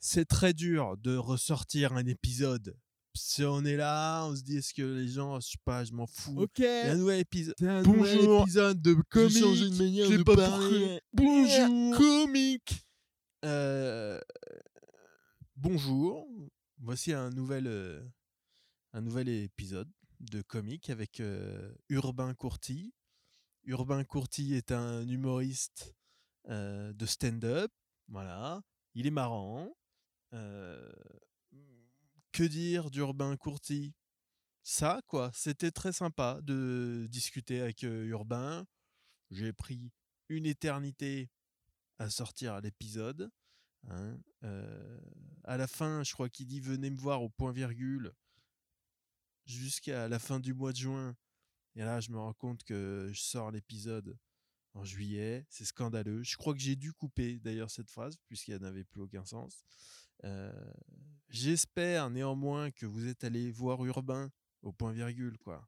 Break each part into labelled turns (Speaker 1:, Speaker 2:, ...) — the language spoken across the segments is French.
Speaker 1: c'est très dur de ressortir un épisode. Si on est là, on se dit est-ce que les gens, je sais pas, je m'en fous.
Speaker 2: Ok.
Speaker 1: Il y a un nouvel épisode.
Speaker 2: C'est un
Speaker 1: Bonjour.
Speaker 2: nouvel épisode de comique.
Speaker 1: De manière de
Speaker 2: pas
Speaker 1: parler. Bonjour.
Speaker 2: Comique.
Speaker 1: Euh, bonjour. Voici un nouvel, euh, un nouvel épisode de comique avec euh, Urbain Courty. Urbain Courty est un humoriste de stand-up. Voilà. Il est marrant. Euh, que dire d'Urbain Courty? Ça, quoi. C'était très sympa de discuter avec euh, Urbain. J'ai pris une éternité à sortir l'épisode. hein. Euh, à la fin, je crois qu'il dit venez me voir au point virgule jusqu'à la fin du mois de juin. Et là, je me rends compte que je sors l'épisode en juillet. C'est scandaleux. Je crois que j'ai dû couper d'ailleurs cette phrase puisqu'elle n'avait plus aucun sens. Euh, J'espère néanmoins que vous êtes allé voir Urbain au point virgule quoi.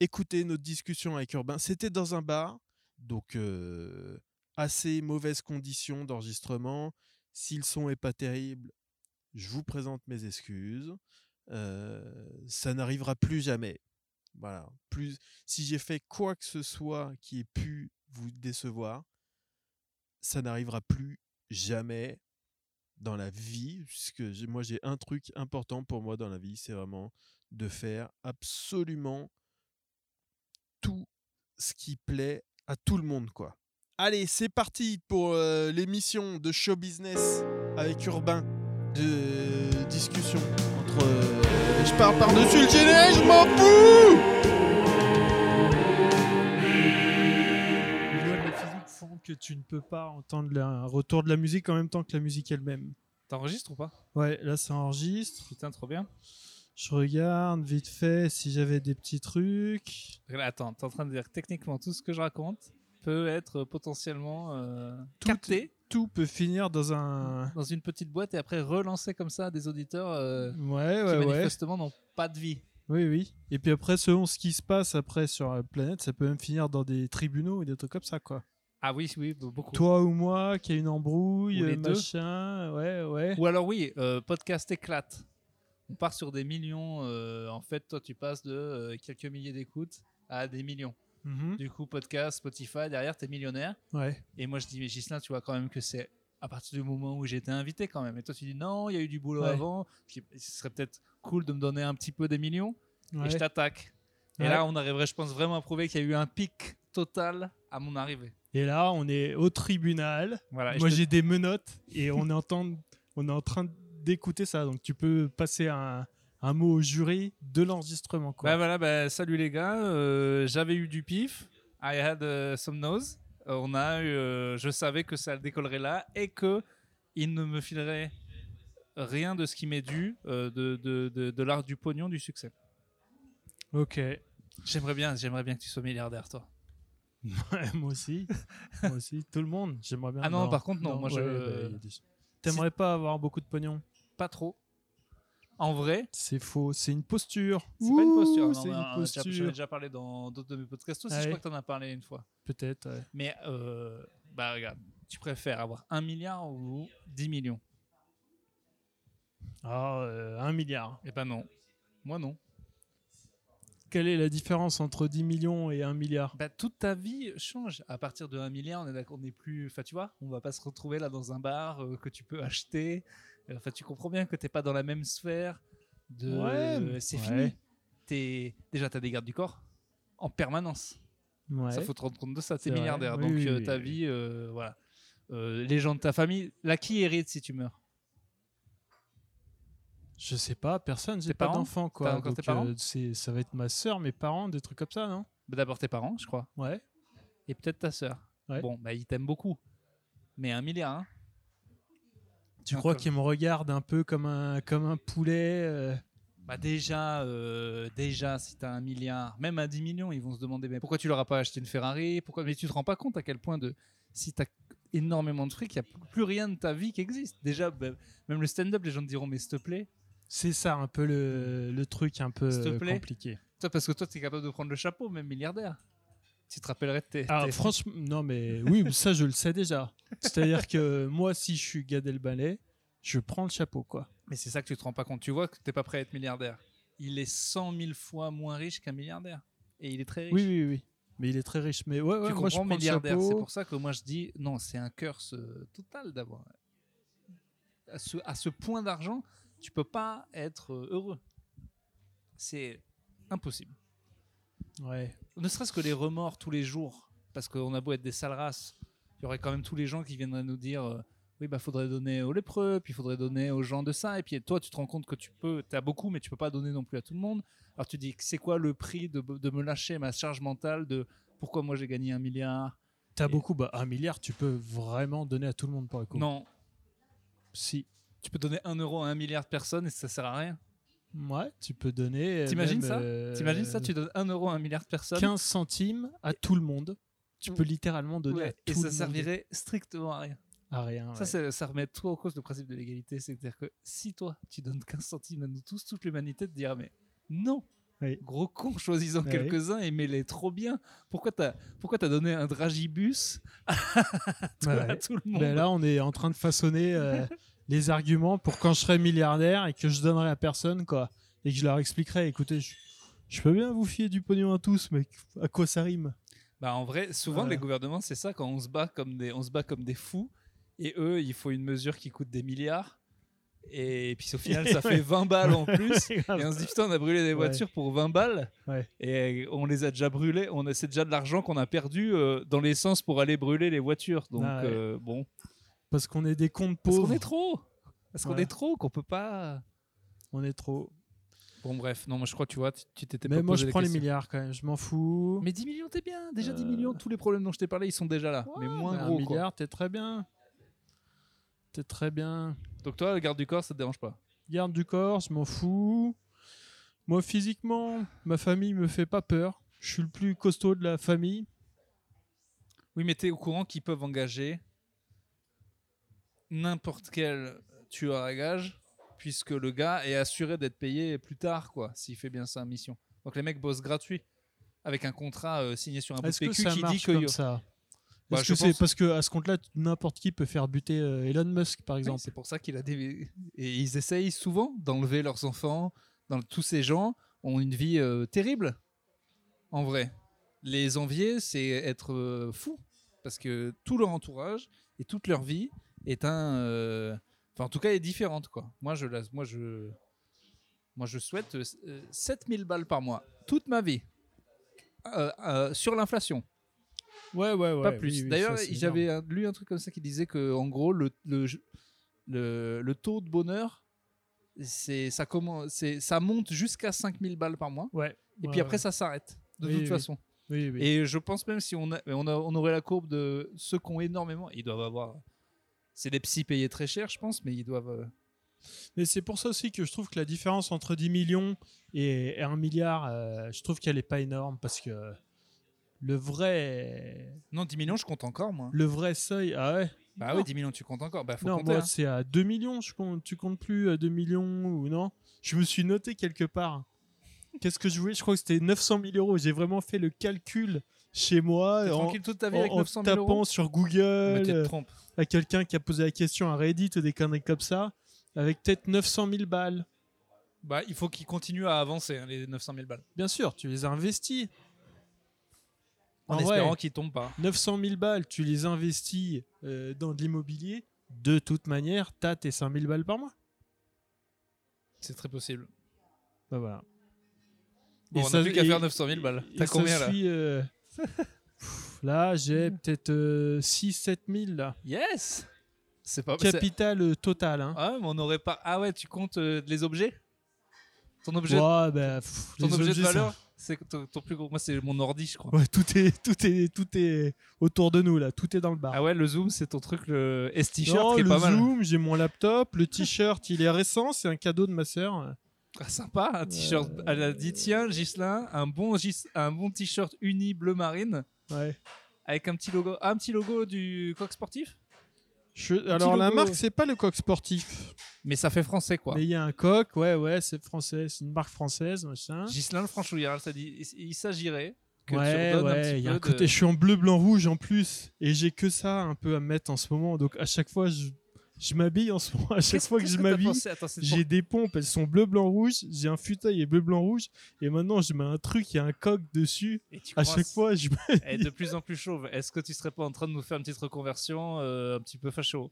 Speaker 1: Écoutez notre discussion avec Urbain. C'était dans un bar, donc euh, assez mauvaises conditions d'enregistrement. Si le son est pas terrible, je vous présente mes excuses. Euh, ça n'arrivera plus jamais. Voilà. Plus, si j'ai fait quoi que ce soit qui ait pu vous décevoir, ça n'arrivera plus jamais dans la vie, puisque moi j'ai un truc important pour moi dans la vie, c'est vraiment de faire absolument tout ce qui plaît à tout le monde, quoi. Allez, c'est parti pour euh, l'émission de show business avec Urbain, de discussion entre. euh, je parle par-dessus le générique, je m'en fous
Speaker 2: que tu ne peux pas entendre le- un retour de la musique en même temps que la musique elle-même.
Speaker 3: T'enregistres ou pas?
Speaker 2: Ouais, là ça enregistre.
Speaker 3: Putain, trop bien.
Speaker 2: Je regarde vite fait si j'avais des petits trucs.
Speaker 3: Attends, t'es en train de dire que techniquement tout ce que je raconte peut être potentiellement euh,
Speaker 2: Tout-
Speaker 3: capté
Speaker 2: Tout peut finir dans un.
Speaker 3: dans une petite boîte et après relancé comme ça à des auditeurs euh,
Speaker 2: Ouais,
Speaker 3: qui
Speaker 2: ouais.
Speaker 3: manifestement n'ont pas de vie.
Speaker 2: Oui, oui. Et puis après, selon ce qui se passe après sur la planète, ça peut même finir dans des tribunaux et des trucs comme ça, quoi.
Speaker 3: Ah oui, oui, be- beaucoup.
Speaker 2: Toi ou moi qui a une embrouille,
Speaker 3: Ou les
Speaker 2: euh,
Speaker 3: deux.
Speaker 2: machin, ouais, ouais.
Speaker 3: Ou alors oui, euh, podcast éclate. On part sur des millions. euh, en fait, toi, tu passes de euh, quelques milliers d'écoutes à des millions.
Speaker 2: Mhm.
Speaker 3: Du coup, podcast, Spotify, derrière, t'es millionnaire.
Speaker 2: Ouais.
Speaker 3: Et moi, je dis, mais Gislain, tu vois quand même que c'est à partir du moment où j'ai été invité quand même. Et toi, tu dis, non, il y a eu du boulot
Speaker 2: Ouais.
Speaker 3: avant. Dis, Ce serait peut-être cool de me donner un petit peu des millions.
Speaker 2: ouais.
Speaker 3: Et je t'attaque. Et là, on arriverait, je pense, vraiment à prouver qu'il y a eu un pic total à mon arrivée.
Speaker 2: Et là, on est au tribunal.
Speaker 3: Voilà.
Speaker 2: Moi,
Speaker 3: te-
Speaker 2: j'ai des menottes et on est, en train de- on est en train d'écouter ça. Donc, tu peux passer un, un mot au jury de l'enregistrement.
Speaker 3: Bah voilà, bah, salut les gars. euh, J'avais eu du pif. I had uh, some nose. Euh, on a eu, euh, je savais que ça décollerait là et que il ne me filerait rien de ce qui m'est dû euh, de, de, de, de l'art du pognon du succès.
Speaker 2: Ok.
Speaker 3: J'aimerais bien, j'aimerais bien que tu sois milliardaire, toi.
Speaker 2: Ouais, moi aussi. moi aussi. Tout le monde. J'aimerais bien.
Speaker 3: Ah non, par contre, non, moi, je-
Speaker 2: bah, des- T'aimerais pas avoir beaucoup de pognon?
Speaker 3: Pas trop. En vrai,
Speaker 2: C'est faux. C'est une posture.
Speaker 3: c'est pas une posture.
Speaker 2: C'est une
Speaker 3: euh, déjà- J'en ai
Speaker 2: posture.
Speaker 3: déjà parlé dans d'autres de mes podcasts aussi.
Speaker 2: Ah
Speaker 3: Je
Speaker 2: ouais.
Speaker 3: crois que t'en as parlé une fois.
Speaker 2: Peut-être. ouais.
Speaker 3: Mais euh, bah regarde, tu préfères avoir un milliard ou 10 millions?
Speaker 2: Ah, euh, un milliard.
Speaker 3: Eh ben non. Moi non.
Speaker 2: Quelle est la différence entre 10 millions et un milliard?
Speaker 3: Bah, toute ta vie change. À partir de 1 milliard, on est d'accord, on n'est plus. Enfin, tu vois, on va pas se retrouver là dans un bar euh, que tu peux acheter. Euh, Enfin, tu comprends bien que t'es pas dans la même sphère. De...
Speaker 2: Ouais,
Speaker 3: euh, c'est
Speaker 2: ouais.
Speaker 3: fini. T'es... Déjà, tu as des gardes du corps en permanence.
Speaker 2: Ouais.
Speaker 3: Ça faut te rendre compte de ça.
Speaker 2: C'est
Speaker 3: T'es milliardaire.
Speaker 2: Oui,
Speaker 3: donc,
Speaker 2: oui,
Speaker 3: euh, ta
Speaker 2: oui.
Speaker 3: vie, euh, voilà. Les gens de ta famille, là, qui hérite si tu meurs?
Speaker 2: Je sais pas, personne. J'ai pas d'enfant, quoi.
Speaker 3: Encore
Speaker 2: Donc,
Speaker 3: tes parents
Speaker 2: euh, ça va être ma soeur, mes parents, des trucs comme ça, non?
Speaker 3: Bah, D'abord tes parents, je crois.
Speaker 2: Ouais.
Speaker 3: Et peut-être ta sœur.
Speaker 2: Ouais.
Speaker 3: Bon, bah, ils t'aiment beaucoup. Mais un milliard, hein
Speaker 2: Tu crois qu'ils me regardent un peu comme un, comme un poulet euh,
Speaker 3: Bah déjà, euh, déjà, si t'as un milliard, même à 10 millions, ils vont se demander mais pourquoi tu leur as pas acheté une Ferrari? Pourquoi? Mais tu te rends pas compte à quel point de si t'as énormément de fric, il y a plus rien de ta vie qui existe. Déjà, bah, même le stand-up, les gens te diront mais s'il te plaît,
Speaker 2: C'est ça un peu le, le truc un peu
Speaker 3: te plaît.
Speaker 2: compliqué.
Speaker 3: toi parce que toi t'es capable de prendre le chapeau, même milliardaire. Tu te rappellerais de tes. Tes-
Speaker 2: franchement, non mais oui, ça je le sais déjà. C'est-à-dire que moi, si je suis Gad Elmaleh, je prends le chapeau, quoi.
Speaker 3: Mais c'est ça que tu te rends pas compte. Tu vois que t'es pas prêt à être milliardaire. Il est 100 000 fois moins riche qu'un milliardaire. Et il est très riche.
Speaker 2: Oui, oui, oui. Mais il est très riche. Mais ouais, ouais,
Speaker 3: tu
Speaker 2: moi, je prends
Speaker 3: milliardaire. C'est pour ça que moi je dis non, c'est un curse euh, total d'avoir. À ce, à ce point d'argent, tu peux pas être euh, heureux. C'est impossible.
Speaker 2: Ouais.
Speaker 3: Ne serait-ce que les remords tous les jours, parce qu'on a beau être des sales races, il y aurait quand même tous les gens qui viendraient nous dire euh, oui, bah faudrait donner aux lépreux, puis il faudrait donner aux gens de ça, et puis toi tu te rends compte que tu peux, tu as beaucoup, mais tu peux pas donner non plus à tout le monde. Alors tu dis c'est quoi le prix de, de me lâcher ma charge mentale de pourquoi moi j'ai gagné un milliard?
Speaker 2: T'as
Speaker 3: Et-
Speaker 2: beaucoup, bah, un milliard, tu peux vraiment donner à tout le monde pour le coup.
Speaker 3: Non,
Speaker 2: Si.
Speaker 3: Tu peux donner un euro à un milliard de personnes et ça sert à rien.
Speaker 2: Ouais, tu peux donner. euh,
Speaker 3: T'imagines
Speaker 2: même,
Speaker 3: ça
Speaker 2: euh,
Speaker 3: T'imagines ça Tu donnes un euro à un milliard de personnes
Speaker 2: 15 centimes à tout le monde. Tu peux littéralement donner
Speaker 3: Ouais,
Speaker 2: à
Speaker 3: et ça
Speaker 2: le monde
Speaker 3: servirait strictement à rien.
Speaker 2: à rien.
Speaker 3: Ça,
Speaker 2: ouais.
Speaker 3: c'est- ça remet tout en cause le principe de l'égalité. C'est-à-dire que si toi, tu donnes 15 centimes à nous tous, toute l'humanité te dira Mais non
Speaker 2: Oui.
Speaker 3: Gros con, choisis-en quelques-uns et mets-les trop bien. Pourquoi t'as pourquoi as donné un dragibus à, tout-
Speaker 2: Ouais.
Speaker 3: à tout le monde
Speaker 2: Ben là, on est en train de façonner euh, les arguments pour quand je serai milliardaire et que je donnerai à personne, quoi. Et que je leur expliquerai, écoutez, je, je peux bien vous fier du pognon à tous, mais à quoi ça rime?
Speaker 3: Bah, en vrai, souvent,
Speaker 2: Voilà.
Speaker 3: les gouvernements, c'est ça, quand on se, bat comme des, on se bat comme des fous, et eux, il faut une mesure qui coûte des milliards, et puis au final, ça fait 20 balles en plus. Et on se dit, putain, on a brûlé des
Speaker 2: Ouais.
Speaker 3: voitures pour 20 balles.
Speaker 2: Ouais.
Speaker 3: Et on les a déjà brûlées. On a, c'est déjà de l'argent qu'on a perdu euh, dans l'essence pour aller brûler les voitures. Donc,
Speaker 2: Ah ouais.
Speaker 3: euh, bon.
Speaker 2: Parce qu'on est des comptes
Speaker 3: Parce
Speaker 2: pauvres.
Speaker 3: qu'on est trop. Parce qu'on est trop, qu'on peut pas.
Speaker 2: On est trop.
Speaker 3: Bon, bref. Non, moi, je crois, tu vois, tu t'étais
Speaker 2: Mais
Speaker 3: pas
Speaker 2: moi, je prends les milliards quand même. Je m'en fous.
Speaker 3: Mais 10 millions, t'es bien. Déjà 10
Speaker 2: Euh.
Speaker 3: millions, tous les problèmes dont je t'ai parlé, ils sont déjà là. mais moins
Speaker 2: mais
Speaker 3: gros,
Speaker 2: Un milliard, t'es très bien. T'es très bien.
Speaker 3: Donc, toi, le garde du corps, ça te dérange pas?
Speaker 2: Garde du corps, je m'en fous. Moi, physiquement, ma famille me fait pas peur. Je suis le plus costaud de la famille.
Speaker 3: Oui, mais t'es au courant qu'ils peuvent engager n'importe quel tueur à gage, puisque le gars est assuré d'être payé plus tard, quoi, s'il fait bien sa mission. Donc les mecs bossent gratuit, avec un contrat euh, signé sur un bout de PQ
Speaker 2: ça
Speaker 3: qui dit que
Speaker 2: comme
Speaker 3: yo-
Speaker 2: ça?
Speaker 3: Bah,
Speaker 2: que
Speaker 3: pense-
Speaker 2: parce que à ce compte-là, n'importe qui peut faire buter euh, Elon Musk, par
Speaker 3: Oui,
Speaker 2: exemple?
Speaker 3: c'est pour ça qu'il a des... Et ils essayent souvent d'enlever leurs enfants. Dans... Tous ces gens ont une vie euh, terrible, en vrai. Les envier, c'est être fou. Parce que tout leur entourage et toute leur vie est un... euh, Enfin, en tout cas, est différente, quoi. Moi, je, la- moi, je... Moi, je souhaite euh, euh, 7000 balles par mois, toute ma vie, Euh, sur l'inflation
Speaker 2: Ouais, ouais, ouais.
Speaker 3: pas plus.
Speaker 2: oui, oui,
Speaker 3: D'ailleurs, j'avais lu un truc comme ça qui disait que, en gros, le, le, le, le taux de bonheur, c'est ça commence, ça monte jusqu'à 5000 balles par mois.
Speaker 2: Ouais.
Speaker 3: et
Speaker 2: ouais,
Speaker 3: puis après
Speaker 2: ouais.
Speaker 3: ça s'arrête. De
Speaker 2: Oui,
Speaker 3: toute
Speaker 2: oui.
Speaker 3: façon.
Speaker 2: Oui.
Speaker 3: Et je pense même si on, a- on, a- on aurait la courbe de ceux qui ont énormément, ils doivent avoir. C'est des psys payés très cher, je pense, mais ils doivent. euh,
Speaker 2: Mais c'est pour ça aussi que je trouve que la différence entre 10 millions et, et 1 milliard, euh, je trouve qu'elle est pas énorme parce que le vrai,
Speaker 3: Non, 10 millions, je compte encore, moi.
Speaker 2: le vrai seuil, ah ouais?
Speaker 3: Bah oui, 10 millions, tu comptes encore. Bah faut
Speaker 2: non,
Speaker 3: compter.
Speaker 2: moi
Speaker 3: hein.
Speaker 2: c'est à 2 millions, je compte, tu comptes plus à 2 millions ou non? Je me suis noté quelque part. Qu'est-ce que je voulais? Je crois que c'était 900 000 euros. J'ai vraiment fait le calcul chez moi en,
Speaker 3: toute ta vie
Speaker 2: en-
Speaker 3: avec
Speaker 2: en
Speaker 3: 900 000
Speaker 2: tapant
Speaker 3: euros.
Speaker 2: sur Google euh, à quelqu'un qui a posé la question à Reddit ou des conneries comme ça, avec peut-être 900 000 balles.
Speaker 3: Bah, il faut qu'ils continuent à avancer, hein, les 900 000 balles.
Speaker 2: Bien sûr, tu les investis.
Speaker 3: En
Speaker 2: En
Speaker 3: espérant qu'ils tombent pas.
Speaker 2: 900 000 balles, tu les investis euh, dans de l'immobilier. De toute manière, t'as tes 5 000 balles par mois.
Speaker 3: C'est très possible.
Speaker 2: Bah voilà.
Speaker 3: Bon,
Speaker 2: Et
Speaker 3: on
Speaker 2: ça-
Speaker 3: n'a plus qu'à faire 900 000 balles. T'as
Speaker 2: ça
Speaker 3: combien là
Speaker 2: suit, euh, pff, Là, j'ai peut-être 6-7 000 là.
Speaker 3: Yes C'est pas
Speaker 2: Capital euh, total. Hein.
Speaker 3: Ah, mais on n'aurait pas. Ah ouais, tu comptes euh, les objets? Ton objet,
Speaker 2: Ouais, bah, pff,
Speaker 3: ton
Speaker 2: les
Speaker 3: objet
Speaker 2: objets,
Speaker 3: de
Speaker 2: ça-
Speaker 3: valeur? C'est ton, ton plus gros. Moi, c'est mon ordi, je crois.
Speaker 2: Ouais, tout est, tout est, tout est autour de nous là. Tout est dans le bar.
Speaker 3: Ah ouais, le zoom, c'est ton truc, le S
Speaker 2: Non,
Speaker 3: t-shirt qui est
Speaker 2: le
Speaker 3: pas mal.
Speaker 2: zoom, j'ai mon laptop, le t-shirt, il est récent, c'est un cadeau de ma sœur.
Speaker 3: Ah, sympa, un t-shirt.
Speaker 2: Euh.
Speaker 3: Elle a dit tiens, Gislin, un bon, gis- un bon t-shirt uni bleu marine
Speaker 2: Ouais.
Speaker 3: avec un petit logo. Ah, un petit logo du coq sportif?
Speaker 2: Je- Alors la marque, c'est pas le coq sportif,
Speaker 3: Mais ça fait français quoi.
Speaker 2: mais il y a un coq, ouais, ouais, c'est français, c'est une marque française, machin.
Speaker 3: Gislin le franchouillard, ça dit il s'agirait que
Speaker 2: Ouais, il y a un côté, je suis en bleu, blanc, rouge en plus, et j'ai que ça un peu à mettre en ce moment, donc à chaque fois, je, je m'habille en ce moment. À chaque fois que je m'habille, j'ai des pompes, elles sont bleu, blanc, rouge. J'ai un fauteuil et bleu, blanc, rouge. Et maintenant, je mets un truc, il y a un coq dessus.
Speaker 3: et tu
Speaker 2: À chaque fois, je
Speaker 3: de plus en plus chauve. Est-ce que tu serais pas en train de nous faire une petite reconversion euh, un petit peu facho?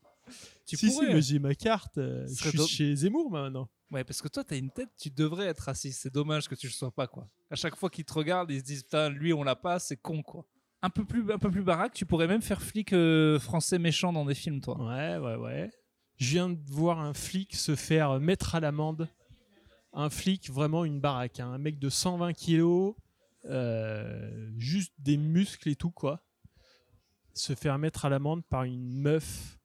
Speaker 3: Tu
Speaker 2: si,
Speaker 3: pourrais.
Speaker 2: si, mais j'ai ma carte. euh, je suis chez Zemmour maintenant.
Speaker 3: Ouais, parce que toi, t'as une tête, tu devrais être raciste. C'est dommage que tu le sois pas, quoi. À chaque fois qu'ils te regardent, ils se disent, putain, lui, on l'a pas, c'est con, quoi. Un peu plus, un peu plus baraque, tu pourrais même faire flic euh, français méchant dans des films, toi.
Speaker 2: Ouais, ouais, ouais. Je viens de voir un flic se faire mettre à l'amende. Un flic, vraiment une baraque. hein. Un mec de 120 kilos, euh, juste des muscles et tout, quoi. Se faire mettre à l'amende par une meuf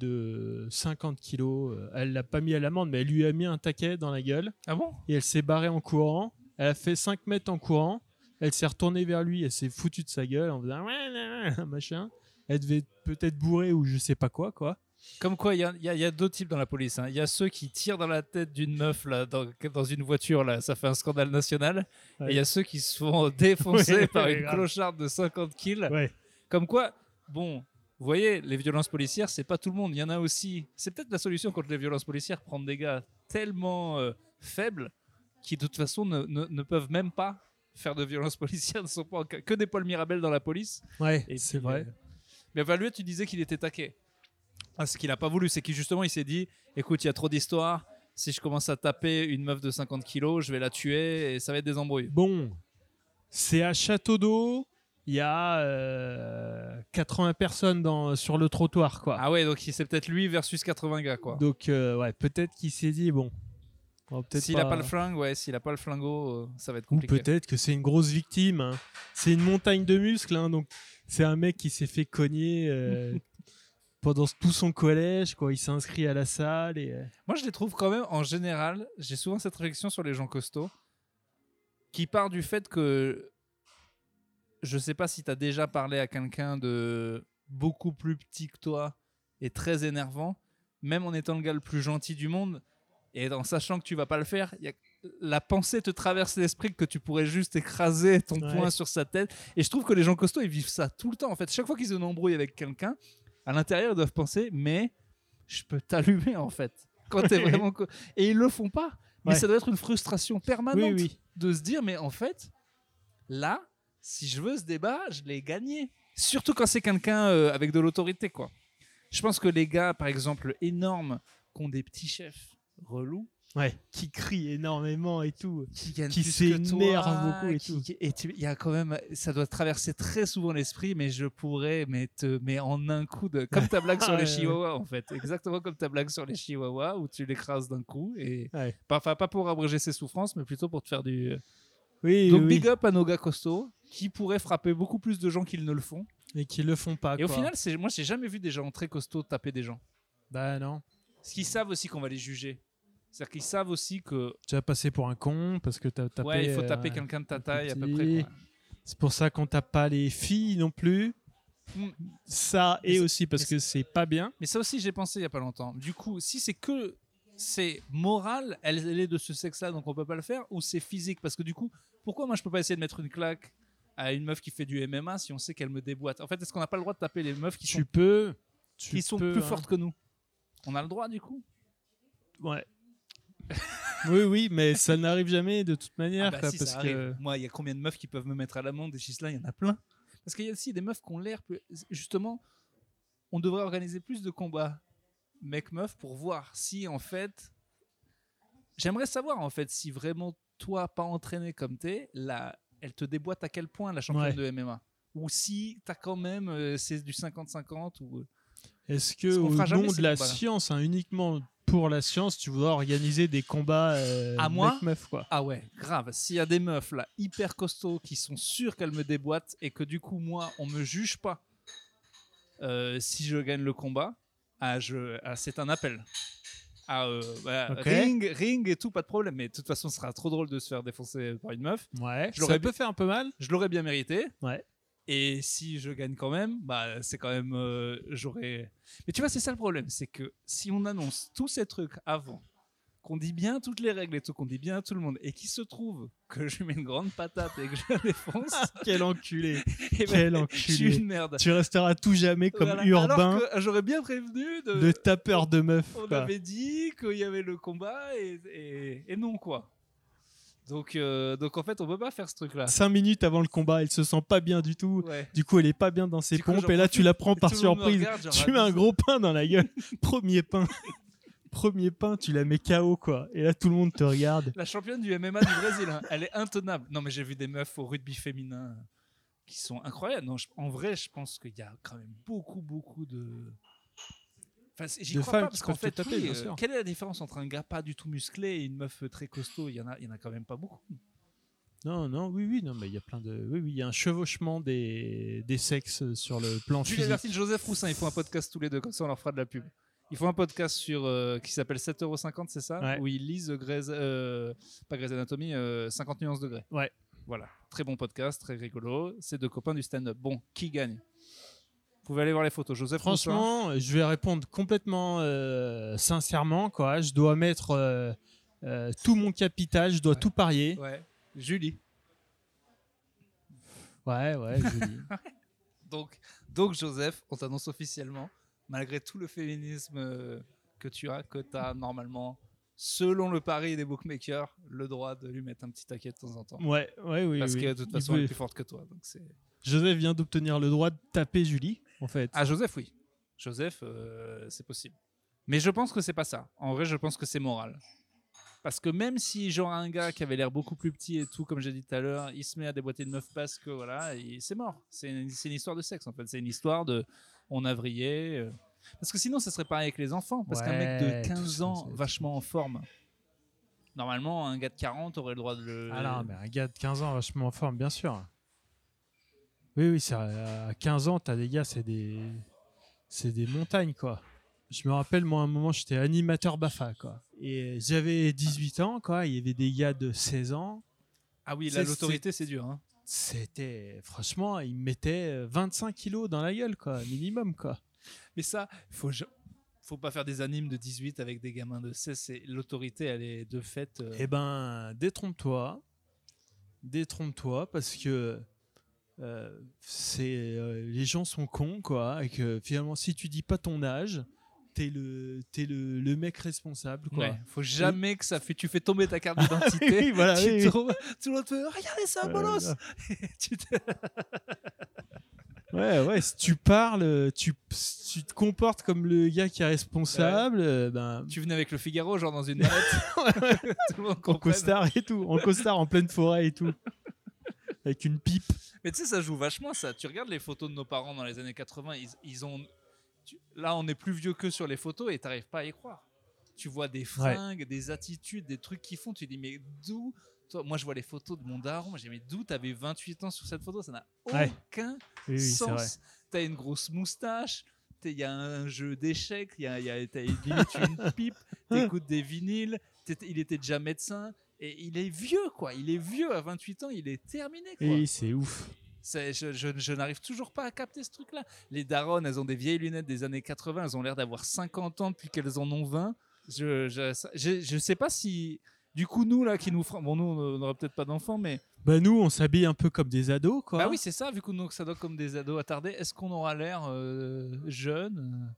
Speaker 2: de 50 kilos. Elle l'a pas mis à l'amende, mais elle lui a mis un taquet dans la gueule.
Speaker 3: Ah bon?
Speaker 2: Et elle s'est barrée en courant. Elle a fait 5 mètres en courant. Elle s'est retournée vers lui. Elle s'est foutue de sa gueule en faisant machin. Elle devait peut-être bourrer ou je sais pas quoi, quoi.
Speaker 3: Comme quoi, il y a, y a- il y a deux types dans la police. hein. Il y a ceux qui tirent dans la tête d'une meuf là, dans, dans une voiture, là, ça fait un scandale national.
Speaker 2: Ouais.
Speaker 3: Et il y a ceux qui se font défoncer
Speaker 2: Ouais,
Speaker 3: par une
Speaker 2: grave.
Speaker 3: clocharde de 50 kills.
Speaker 2: Ouais.
Speaker 3: Comme quoi, bon, vous voyez, les violences policières, c'est pas tout le monde. Il y en a aussi. C'est peut-être la solution contre les violences policières, prendre des gars tellement euh, faibles qui de toute façon ne, ne- ne peuvent même pas faire de violences policières, ne sont pas que des Paul Mirabel dans la police.
Speaker 2: Ouais,
Speaker 3: Et
Speaker 2: c'est vrai.
Speaker 3: euh, Mais Valuet, tu disais qu'il était taquet. Ah, ce qu'il a pas voulu, c'est qu'il justement il s'est dit, écoute, il y a trop d'histoires. Si je commence à taper une meuf de 50 kilos, je vais la tuer et ça va être des embrouilles.
Speaker 2: Bon, c'est à Château d'Eau. Il y a euh, 80 personnes dans, sur le trottoir, quoi.
Speaker 3: Ah ouais, donc c'est peut-être lui versus 80 gars, quoi.
Speaker 2: Donc, euh, ouais, peut-être qu'il s'est dit, bon,
Speaker 3: S'il a pas le flingue, ouais, s'il a pas le flingot, euh, ça va être
Speaker 2: Ou
Speaker 3: compliqué.
Speaker 2: peut-être que c'est une grosse victime. hein. C'est une montagne de muscles, hein, donc c'est un mec qui s'est fait cogner euh, pendant tout son collège, quoi. Il s'est inscrit à la salle et euh,
Speaker 3: Moi, je les trouve quand même, en général, j'ai souvent cette réflexion sur les gens costauds, qui part du fait que je sais pas si tu as déjà parlé à quelqu'un de beaucoup plus petit que toi et très énervant, même en étant le gars le plus gentil du monde, et en sachant que tu vas pas le faire, y a- la pensée te traverse l'esprit que tu pourrais juste écraser ton
Speaker 2: Ouais.
Speaker 3: poing sur sa tête. Et je trouve que les gens costauds, ils vivent ça tout le temps. En fait, chaque fois qu'ils ont une embrouille avec quelqu'un, à l'intérieur, ils doivent penser, mais je peux t'allumer en fait. Quand t'es vraiment. co- Et ils le font pas. Mais
Speaker 2: Ouais.
Speaker 3: ça doit être une frustration permanente
Speaker 2: oui, oui.
Speaker 3: de se dire, mais en fait, là, si je veux ce débat, je l'ai gagné. Surtout quand c'est quelqu'un euh, avec de l'autorité, quoi. Je pense que les gars, par exemple, énormes, qui ont des petits chefs
Speaker 2: Ouais, qui crie énormément et tout.
Speaker 3: qui
Speaker 2: Qui s'énervent beaucoup et
Speaker 3: qui-
Speaker 2: tout.
Speaker 3: Et tu- il y a quand même, ça doit traverser très souvent l'esprit, mais je pourrais, mais, te, mais en un coup de, comme ta blague sur les
Speaker 2: ouais.
Speaker 3: chihuahuas en fait, exactement comme ta blague sur les chihuahuas où tu l'écrases d'un coup et,
Speaker 2: Ouais.
Speaker 3: enfin, pas pour abréger ses souffrances, mais plutôt pour te faire du.
Speaker 2: Oui,
Speaker 3: Donc
Speaker 2: oui,
Speaker 3: big up à nos gars costauds qui pourraient frapper beaucoup plus de gens qu'ils ne le font.
Speaker 2: et qui le font pas.
Speaker 3: Et au final, c'est, moi j'ai jamais vu des gens très costauds taper des gens.
Speaker 2: bah non.
Speaker 3: Parce qu'ils savent aussi qu'on va les juger. C'est-à-dire qu'ils savent aussi que
Speaker 2: Tu vas passer pour un con parce que t'as tapé.
Speaker 3: ouais, il faut taper
Speaker 2: euh,
Speaker 3: quelqu'un de ta taille à peu près.
Speaker 2: C'est pour ça qu'on tape pas les filles non plus.
Speaker 3: Mm.
Speaker 2: Ça et aussi parce que c'est pas bien.
Speaker 3: Mais ça aussi, j'ai pensé il y a pas longtemps. Du coup, si c'est que c'est moral, elle, elle est de ce sexe-là, donc on peut pas le faire, ou c'est physique? Parce que du coup, pourquoi moi je peux pas essayer de mettre une claque à une meuf qui fait du MMA si on sait qu'elle me déboîte? En fait, est-ce qu'on n'a pas le droit de taper les meufs qui
Speaker 2: Tu
Speaker 3: sont,
Speaker 2: peux. Tu
Speaker 3: qui sont
Speaker 2: peux,
Speaker 3: plus
Speaker 2: hein.
Speaker 3: fortes que nous? On a le droit du coup?
Speaker 2: Ouais. oui, oui, mais ça n'arrive jamais de toute manière.
Speaker 3: Ah bah
Speaker 2: quoi,
Speaker 3: si,
Speaker 2: parce
Speaker 3: ça
Speaker 2: que...
Speaker 3: Moi, il y a combien de meufs qui peuvent me mettre à l'amende Et là, il y en a plein. Parce qu'il y a aussi des meufs qui ont l'air. plus- Justement, on devrait organiser plus de combats mec-meuf pour voir si, en fait. J'aimerais savoir, en fait, si vraiment toi, pas entraîné comme t'es, là, elle te déboîte à quel point la championne
Speaker 2: Ouais.
Speaker 3: de MMA Ou si t'as quand même. euh, c'est du 50-50 ou.
Speaker 2: Est-ce que, au nom de la science, hein, uniquement pour la science, tu voudrais organiser des combats euh,
Speaker 3: À moi
Speaker 2: mec-meuf, quoi
Speaker 3: Ah ouais, grave. S'il y a des meufs là, hyper costauds, qui sont sûres qu'elles me déboîtent et que du coup, moi, on me juge pas euh, si je gagne le combat, ah, je, ah, c'est un appel. Ah, euh, bah, ring, ring et tout, pas de problème. Mais de toute façon, ce sera trop drôle de se faire défoncer par une meuf.
Speaker 2: Ouais.
Speaker 3: Je l'aurais
Speaker 2: Ça peut faire un peu mal.
Speaker 3: Je l'aurais bien mérité.
Speaker 2: Ouais.
Speaker 3: Et si je gagne quand même, bah c'est quand même j'aurais. Mais tu vois, c'est ça le problème, c'est que si on annonce tous ces trucs avant, qu'on dit bien toutes les règles et tout, qu'on dit bien à tout le monde, et qu'il se trouve que je lui mets une grande patate et que je la défonce,
Speaker 2: Quel enculé.
Speaker 3: et
Speaker 2: Quel
Speaker 3: ben, je suis
Speaker 2: enculé.
Speaker 3: une merde.
Speaker 2: Tu resteras tout jamais comme
Speaker 3: Voilà.
Speaker 2: urbain
Speaker 3: Alors que j'aurais bien prévenu de.
Speaker 2: de tapeur de meufs.
Speaker 3: on
Speaker 2: quoi.
Speaker 3: avait dit qu'il y avait le combat et, et, et non quoi. Donc, euh, donc en fait, on peut pas faire ce truc-là.
Speaker 2: Cinq minutes avant le combat, elle se sent pas bien du tout.
Speaker 3: Ouais.
Speaker 2: Du coup, elle est pas bien dans ses
Speaker 3: coup,
Speaker 2: pompes. Et là, tu la prends par surprise.
Speaker 3: regarde, genre,
Speaker 2: Tu mets un gros pain dans la gueule. Premier pain. Premier pain, tu la mets KO, quoi. Et là, tout le monde te regarde.
Speaker 3: La championne du MMA du Brésil, hein, elle est intenable. Non, mais j'ai vu des meufs au rugby féminin qui sont incroyables. Non, je- en vrai, je pense qu'il y a quand même beaucoup, beaucoup de. J'y
Speaker 2: De
Speaker 3: crois
Speaker 2: femmes
Speaker 3: pas parce qu'en fait,
Speaker 2: taper,
Speaker 3: oui,
Speaker 2: bien
Speaker 3: euh, quelle est la différence entre un gars pas du tout musclé et une meuf très costaud? Il y en a, il y en a quand même pas beaucoup.
Speaker 2: Non, non, oui, oui, non, mais il y a plein de. Oui, oui, il y a un chevauchement des, des sexes sur le plan
Speaker 3: Julie
Speaker 2: physique.
Speaker 3: Albertine, Joseph Roussin, ils font un podcast tous les deux, comme ça on leur fera de la pub. Ils font un podcast sur euh, qui s'appelle 7,50€, c'est ça?
Speaker 2: Ouais.
Speaker 3: Où ils lisent Grey's, euh, pas Grey's Anatomy, euh, 50 nuances de Grey.
Speaker 2: Ouais.
Speaker 3: Voilà, très bon podcast, très rigolo. C'est deux copains du stand-up. Bon, qui gagne? Pouvez aller voir les photos. Joseph Roussin.
Speaker 2: Franchement, je vais répondre complètement euh, sincèrement, quoi. Je dois mettre euh, euh, tout mon capital, je dois
Speaker 3: Ouais.
Speaker 2: tout parier.
Speaker 3: Ouais. Julie.
Speaker 2: Ouais, ouais, dis.
Speaker 3: Donc, donc Joseph, on t'annonce officiellement, malgré tout le féminisme que tu as, que tu as normalement, selon le pari des bookmakers, le droit de lui mettre un petit taquet de temps en temps.
Speaker 2: Ouais, ouais, oui.
Speaker 3: Parce
Speaker 2: oui.
Speaker 3: que de toute façon, elle est plus forte que toi. Donc c'est...
Speaker 2: Joseph vient d'obtenir le droit de taper Julie, en fait.
Speaker 3: Ah, Joseph, oui. Joseph, euh, c'est possible. Mais je pense que c'est pas ça. En vrai, je pense que c'est moral. Parce que même si genre un gars qui avait l'air beaucoup plus petit et tout, comme j'ai dit tout à l'heure, il se met à déboîter de meufs parce que voilà, il- c'est mort. C'est une, une histoire de sexe en fait. C'est une histoire de on a vrillé. euh. Parce que sinon, ça serait pareil avec les enfants. Parce qu'un mec de
Speaker 2: tout
Speaker 3: 15
Speaker 2: ça,
Speaker 3: ans, vachement en forme, normalement, un gars de 40 aurait le droit de le.
Speaker 2: Ah non, mais un gars de 15 ans vachement en forme, bien sûr. Oui, oui, à 15 ans, t'as des gars, c'est des, c'est des montagnes, quoi. Je me rappelle, moi, à un moment, j'étais animateur BAFA, quoi. Et j'avais 18 ans, quoi. Il y avait des gars de 16 ans.
Speaker 3: Ah oui, là, l'autorité, c'est dur. hein.
Speaker 2: C'était, franchement, ils me mettaient 25 kilos dans la gueule, quoi, minimum, quoi.
Speaker 3: Mais ça, faut, faut pas faire des animes de 18 avec des gamins de 16. c'est- L'autorité, elle est de fait. euh,
Speaker 2: Eh ben, détrompe-toi. Détrompe-toi parce que euh, c'est euh, les gens sont cons, quoi. Et que finalement, si tu dis pas ton âge, t'es le, t'es le, le mec responsable, quoi.
Speaker 3: ouais, faut jamais que ça fait. Tu fais tomber ta carte
Speaker 2: Oui,
Speaker 3: d'identité.
Speaker 2: voilà,
Speaker 3: tu
Speaker 2: oui, oui.
Speaker 3: tout le monde fait Regardez ça,
Speaker 2: Euh,
Speaker 3: bolos te-
Speaker 2: Ouais, ouais, si tu parles, tu, tu te comportes comme le gars qui est responsable, euh, ben,
Speaker 3: Tu venais avec le Figaro, genre dans une navette. tout le monde
Speaker 2: en costard et tout, en costard en pleine forêt et tout. Avec une pipe.
Speaker 3: Mais tu sais, ça joue vachement ça. Tu regardes les photos de nos parents dans les années 80, ils, ils ont. tu- Là, on est plus vieux que sur les photos et t'arrives pas à y croire. Tu vois des fringues, des attitudes, des trucs qu'ils font. Tu dis, mais d'où Toi, Moi, je vois les photos de mon daron. J'ai mais d'où t'avais 28 ans sur cette photo? Ça n'a aucun
Speaker 2: oui,
Speaker 3: sens. T'as une grosse moustache. Il y a un jeu d'échecs, il y a, y a- une pipe, t'écoutes des vinyles, il était déjà médecin, et il est vieux, quoi. Il est vieux à 28 ans, il est terminé, quoi.
Speaker 2: Et c'est ouf.
Speaker 3: Je je- je n'arrive toujours pas à capter ce truc-là. Les daronnes, elles ont des vieilles lunettes des années 80, elles ont l'air d'avoir 50 ans depuis qu'elles en ont 20. Je, je, je, sais pas si. Du coup, nous, là, qui nous. Bon, nous, on n'aura peut-être pas d'enfants, mais.
Speaker 2: Bah nous, on s'habille un peu comme des ados, quoi.
Speaker 3: Bah oui, c'est ça, vu que nous, ça doit comme des ados attardés. Est-ce qu'on aura l'air euh, jeune?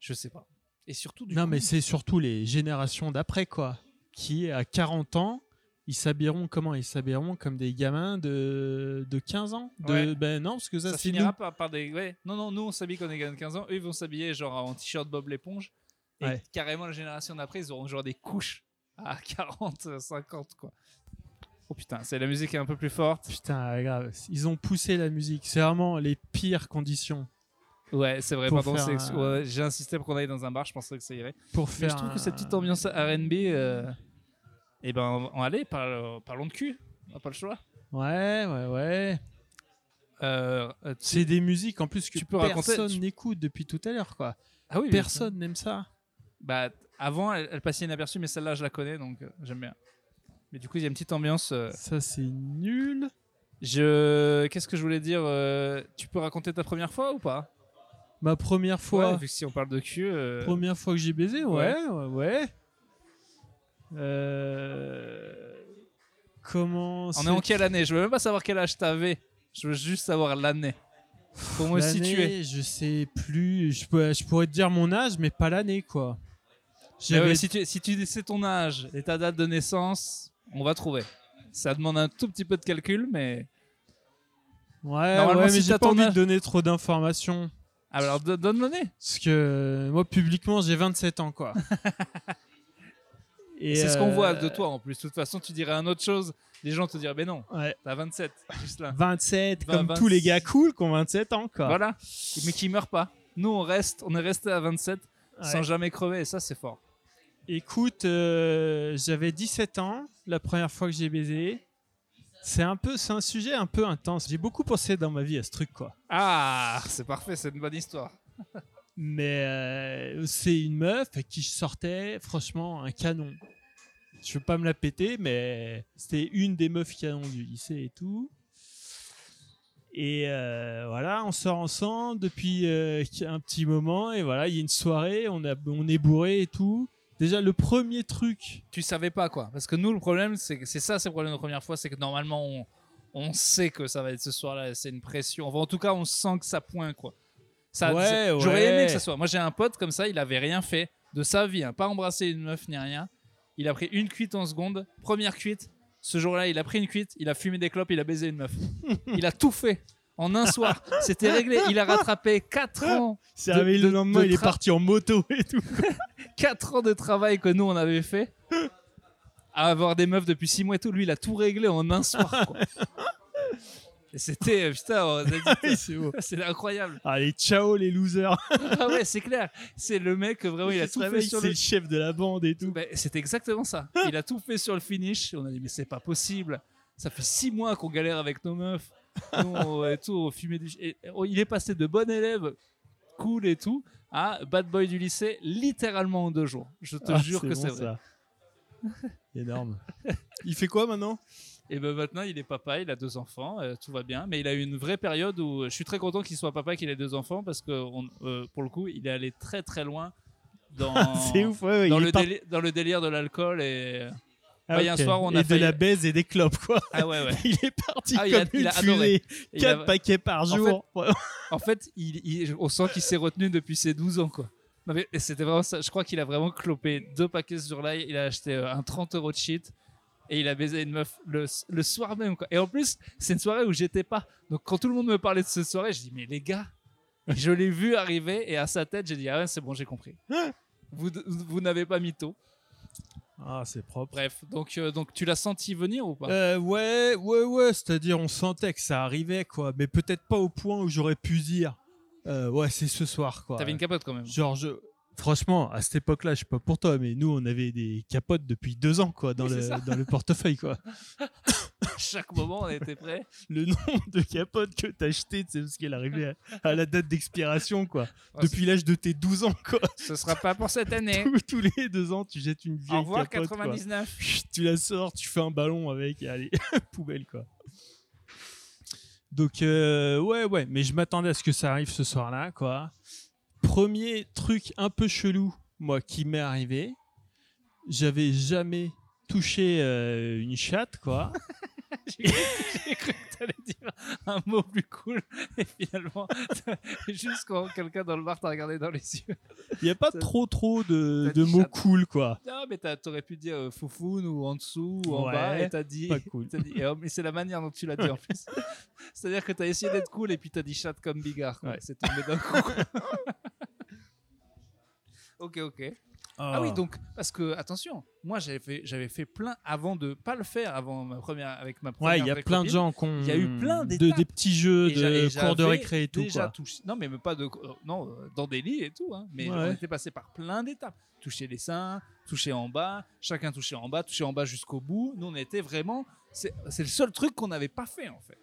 Speaker 3: Je sais pas. Et surtout, du
Speaker 2: non,
Speaker 3: coup,
Speaker 2: mais c'est surtout les générations d'après, quoi. Qui, à 40 ans, ils s'habilleront comment? Ils s'habilleront comme des gamins de, de 15 ans? De...
Speaker 3: Ouais.
Speaker 2: Ben non, parce que ça,
Speaker 3: ça finira par, par des. Ouais. Non, non, nous, on s'habille comme des gars de 15 ans. Eux, ils vont s'habiller genre en t-shirt Bob l'éponge. Et
Speaker 2: Ouais.
Speaker 3: carrément, la génération d'après, ils auront genre des couches à 40, 50, quoi. Oh putain, c'est la musique est un peu plus forte.
Speaker 2: Putain, grave. Ils ont poussé la musique. C'est vraiment les pires conditions
Speaker 3: Ouais, c'est vrai,
Speaker 2: Pour
Speaker 3: pardon,
Speaker 2: faire
Speaker 3: c'est-
Speaker 2: un-
Speaker 3: ouais, j'ai insisté pour qu'on aille dans un bar, je pensais que ça irait.
Speaker 2: pour
Speaker 3: Mais
Speaker 2: faire.
Speaker 3: je trouve que cette petite ambiance RB, euh, eh ben, on, parle- parlons de cul. On n'a pas le choix.
Speaker 2: Ouais, ouais, ouais.
Speaker 3: Euh,
Speaker 2: C'est des musiques en plus que
Speaker 3: Tu peux
Speaker 2: personne
Speaker 3: tu-
Speaker 2: n'écoute depuis tout à l'heure, quoi.
Speaker 3: Ah oui.
Speaker 2: Personne n'aime ça.
Speaker 3: Bah, avant, elle, elle passait inaperçue, mais celle-là, je la connais, donc euh, j'aime bien. Mais du coup, il y a une petite ambiance. euh,
Speaker 2: Ça, c'est nul.
Speaker 3: Je, qu'est-ce que je voulais dire Tu peux raconter ta première fois ou pas?
Speaker 2: Ma première fois,
Speaker 3: Ouais, vu que si on parle de cul. euh,
Speaker 2: première fois que j'ai baisé, ouais, ouais, ouais. Euh, Comment
Speaker 3: On est en quelle année? Je veux même pas savoir quel âge t'avais. Je veux juste savoir l'année. Pour me situer.
Speaker 2: Je sais plus. Je, peux- je pourrais te dire mon âge, mais pas l'année, quoi.
Speaker 3: Ouais, si, tu, si tu sais ton âge et ta date de naissance, on va trouver. Ça demande un tout petit peu de calcul, mais.
Speaker 2: Ouais, ouais,
Speaker 3: si
Speaker 2: mais j'ai pas envie
Speaker 3: âge-
Speaker 2: de donner trop d'informations.
Speaker 3: Alors do- donne l'année.
Speaker 2: Parce que euh, moi, publiquement, j'ai 27 ans, quoi.
Speaker 3: C'est ce qu'on
Speaker 2: euh,
Speaker 3: voit de toi en plus. De toute façon, tu dirais un autre chose. Les gens te diraient, mais non,
Speaker 2: Ouais.
Speaker 3: t'as 27, juste là.
Speaker 2: 27,
Speaker 3: Vingt-
Speaker 2: comme tous les gars cool qui ont 27 ans, quoi.
Speaker 3: Voilà. Mais qui meurent pas. Nous, on reste, on est resté à 27
Speaker 2: Ouais.
Speaker 3: sans jamais crever et ça, c'est fort.
Speaker 2: Écoute, euh, j'avais 17 ans la première fois que j'ai baisé. C'est un peu, c'est un sujet un peu intense. J'ai beaucoup pensé dans ma vie à ce truc, quoi.
Speaker 3: Ah, c'est parfait, c'est une bonne histoire.
Speaker 2: Mais euh, c'est une meuf qui je sortais, franchement, un canon. Je veux pas me la péter, mais c'était une des meufs canon du lycée et tout. Et euh, voilà, on sort ensemble depuis euh, un petit moment et voilà, il y a une soirée, on, a, on est bourré et tout. Déjà, le premier truc,
Speaker 3: Tu savais pas quoi. Parce que nous, le problème, c'est que c'est ça, c'est le problème de la première fois, c'est que normalement, on, on sait que ça va être ce soir-là, c'est une pression. Enfin, en tout cas, on sent que ça pointe quoi. Ça,
Speaker 2: Ouais,
Speaker 3: c'est- J'aurais
Speaker 2: ouais.
Speaker 3: aimé que ça soit. Moi, j'ai un pote comme ça, il avait rien fait de sa vie, hein, pas embrassé une meuf ni rien. Il a pris une cuite en seconde, première cuite. Ce jour-là, il a pris une cuite, il a fumé des clopes, il a baisé une meuf. il a tout fait en un soir. C'était réglé. Il a rattrapé 4 ans
Speaker 2: c'est arrivé le lendemain,
Speaker 3: de
Speaker 2: il est parti en moto et tout.
Speaker 3: 4 ans de travail que nous on avait fait à avoir des meufs depuis 6 mois et tout, lui il a tout réglé en un soir. quoi. Et c'était euh, putain, on a dit,
Speaker 2: Oui, c'est
Speaker 3: incroyable.
Speaker 2: Allez, ciao les losers.
Speaker 3: Ah ouais, c'est clair. C'est le mec que vraiment il a tout fait sur
Speaker 2: c'est
Speaker 3: le.
Speaker 2: le chef de la bande et tout.
Speaker 3: Ben, c'est exactement ça. Il a tout fait sur le finish. On a dit mais c'est pas possible. Ça fait 6 mois qu'on galère avec nos meufs. Nous, on- et tout, on fumait du. et- il est passé de bon élève, cool et tout, à bad boy du lycée, littéralement en deux jours. Je te
Speaker 2: Ah,
Speaker 3: jure que
Speaker 2: bon,
Speaker 3: c'est vrai.
Speaker 2: Énorme. Il fait quoi maintenant?
Speaker 3: Et ben maintenant, il est papa, il a deux enfants, euh, tout va bien. Mais il a eu une vraie période où je suis très content qu'il soit papa, qu'il ait deux enfants, parce que on- euh, pour le coup, il est allé très très loin dans,
Speaker 2: C'est ouf, ouais, ouais,
Speaker 3: dans, le dans le délire de l'alcool. Et...
Speaker 2: Ah,
Speaker 3: bah, il y a un soir
Speaker 2: et de la baise et des clopes, quoi.
Speaker 3: Ah ouais, ouais.
Speaker 2: Il est parti
Speaker 3: Ah, il a-
Speaker 2: comme
Speaker 3: il
Speaker 2: une
Speaker 3: a
Speaker 2: fusée.
Speaker 3: Il a-
Speaker 2: 4 paquets par
Speaker 3: En
Speaker 2: jour.
Speaker 3: En fait, il, il- on sent qu'il s'est retenu depuis ses 12 ans, quoi. Non, mais c'était vraiment ça. Je crois qu'il a vraiment clopé deux paquets sur l'ail. Il a acheté euh, un 30 euros de shit et il a baisé une meuf le, le soir même, quoi. Et en plus, c'est une soirée où j'étais pas. Donc, quand tout le monde me parlait de cette soirée, je dis, mais les gars, je l'ai vu arriver et à sa tête, j'ai dit, ah ouais, c'est bon, j'ai compris. Vous, vous n'avez pas mytho.
Speaker 2: Ah, c'est propre.
Speaker 3: Bref, donc, euh, donc tu l'as senti venir ou pas?
Speaker 2: Euh, ouais, ouais, ouais. C'est-à-dire, on sentait que ça arrivait, quoi. Mais peut-être pas au point où j'aurais pu dire. euh, ouais, c'est ce soir, quoi.
Speaker 3: T'avais une capote quand même.
Speaker 2: Genre, je- franchement, à cette époque-là, je sais pas pour toi, mais nous, on avait des capotes depuis deux ans, quoi, dans,
Speaker 3: Oui,
Speaker 2: le, dans le portefeuille, quoi.
Speaker 3: Chaque moment, on était prêts.
Speaker 2: Le nombre de capotes que t'as acheté, c'est parce qu'elle arrivait à, à la date d'expiration, quoi. Depuis l'âge de tes 12 ans, quoi.
Speaker 3: Ce sera pas pour cette année.
Speaker 2: tous, tous les deux ans, tu jettes une vieille
Speaker 3: Au revoir,
Speaker 2: capote, quoi.
Speaker 3: 99.
Speaker 2: Chut, Tu la sors, tu fais un ballon avec, et allez, poubelle, quoi. Donc, euh, ouais, ouais, mais je m'attendais à ce que ça arrive ce soir-là, quoi. Premier truc un peu chelou, moi, qui m'est arrivé, j'avais jamais touché euh, une chatte, quoi.
Speaker 3: J'ai cru que t'allais dire un mot plus cool et finalement, juste quand quelqu'un dans le bar t'a regardé dans les yeux.
Speaker 2: Il n'y a pas trop, trop de, de mots
Speaker 3: chatte.
Speaker 2: cool, quoi.
Speaker 3: Non, mais t'aurais pu dire euh, foufoune ou en dessous ou en
Speaker 2: Ouais,
Speaker 3: bas et t'as dit.
Speaker 2: Pas cool.
Speaker 3: t'as dit- et, mais c'est la manière dont tu l'as dit en plus. C'est-à-dire que t'as essayé d'être cool et puis t'as dit chatte comme Bigard.
Speaker 2: Ouais.
Speaker 3: C'est tombé d'un coup. ok, ok. Ah oui, donc, parce que, attention, moi j'avais fait, j'avais fait plein avant de pas le faire, avant ma première, avec ma première.
Speaker 2: Ouais, il y a plein de gens qui ont
Speaker 3: Il y a eu plein
Speaker 2: de,
Speaker 3: d'étapes.
Speaker 2: des petits jeux de cours de récré et tout,
Speaker 3: déjà
Speaker 2: quoi.
Speaker 3: touché- non, mais même pas de. euh, non, dans des lits et tout. Hein, mais
Speaker 2: Ouais.
Speaker 3: on était passé par plein d'étapes. Toucher les seins, toucher en bas, chacun toucher en bas, toucher en bas jusqu'au bout. Nous, on était vraiment. C'est c'est le seul truc qu'on n'avait pas fait en fait.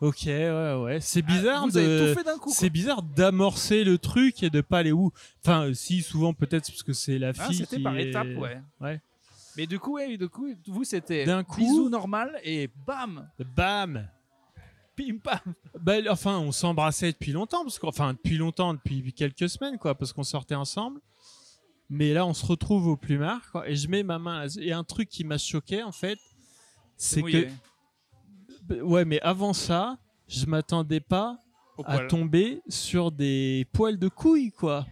Speaker 2: Ok, ouais, ouais. C'est bizarre
Speaker 3: Ah, vous avez
Speaker 2: de.
Speaker 3: tout fait d'un coup. quoi.
Speaker 2: C'est bizarre d'amorcer le truc et de pas aller où. Enfin, si, souvent peut-être parce que c'est la
Speaker 3: Ah,
Speaker 2: fille.
Speaker 3: c'était
Speaker 2: qui
Speaker 3: par
Speaker 2: est-
Speaker 3: étapes, ouais.
Speaker 2: Ouais.
Speaker 3: Mais du coup, ouais, du coup, vous c'était
Speaker 2: D'un coup-
Speaker 3: bisou normal et bam,
Speaker 2: Bam
Speaker 3: pim pam.
Speaker 2: bah, Enfin, on s'embrassait depuis longtemps, parce qu'enfin, depuis longtemps, depuis quelques semaines, quoi, parce qu'on sortait ensemble. Mais là, on se retrouve au plumard, quoi, et je mets ma main. là- Et un truc qui m'a choqué, en fait, c'est que. Ouais, mais avant ça, je m'attendais pas
Speaker 3: au
Speaker 2: à
Speaker 3: poil.
Speaker 2: tomber sur des poils de couilles, quoi.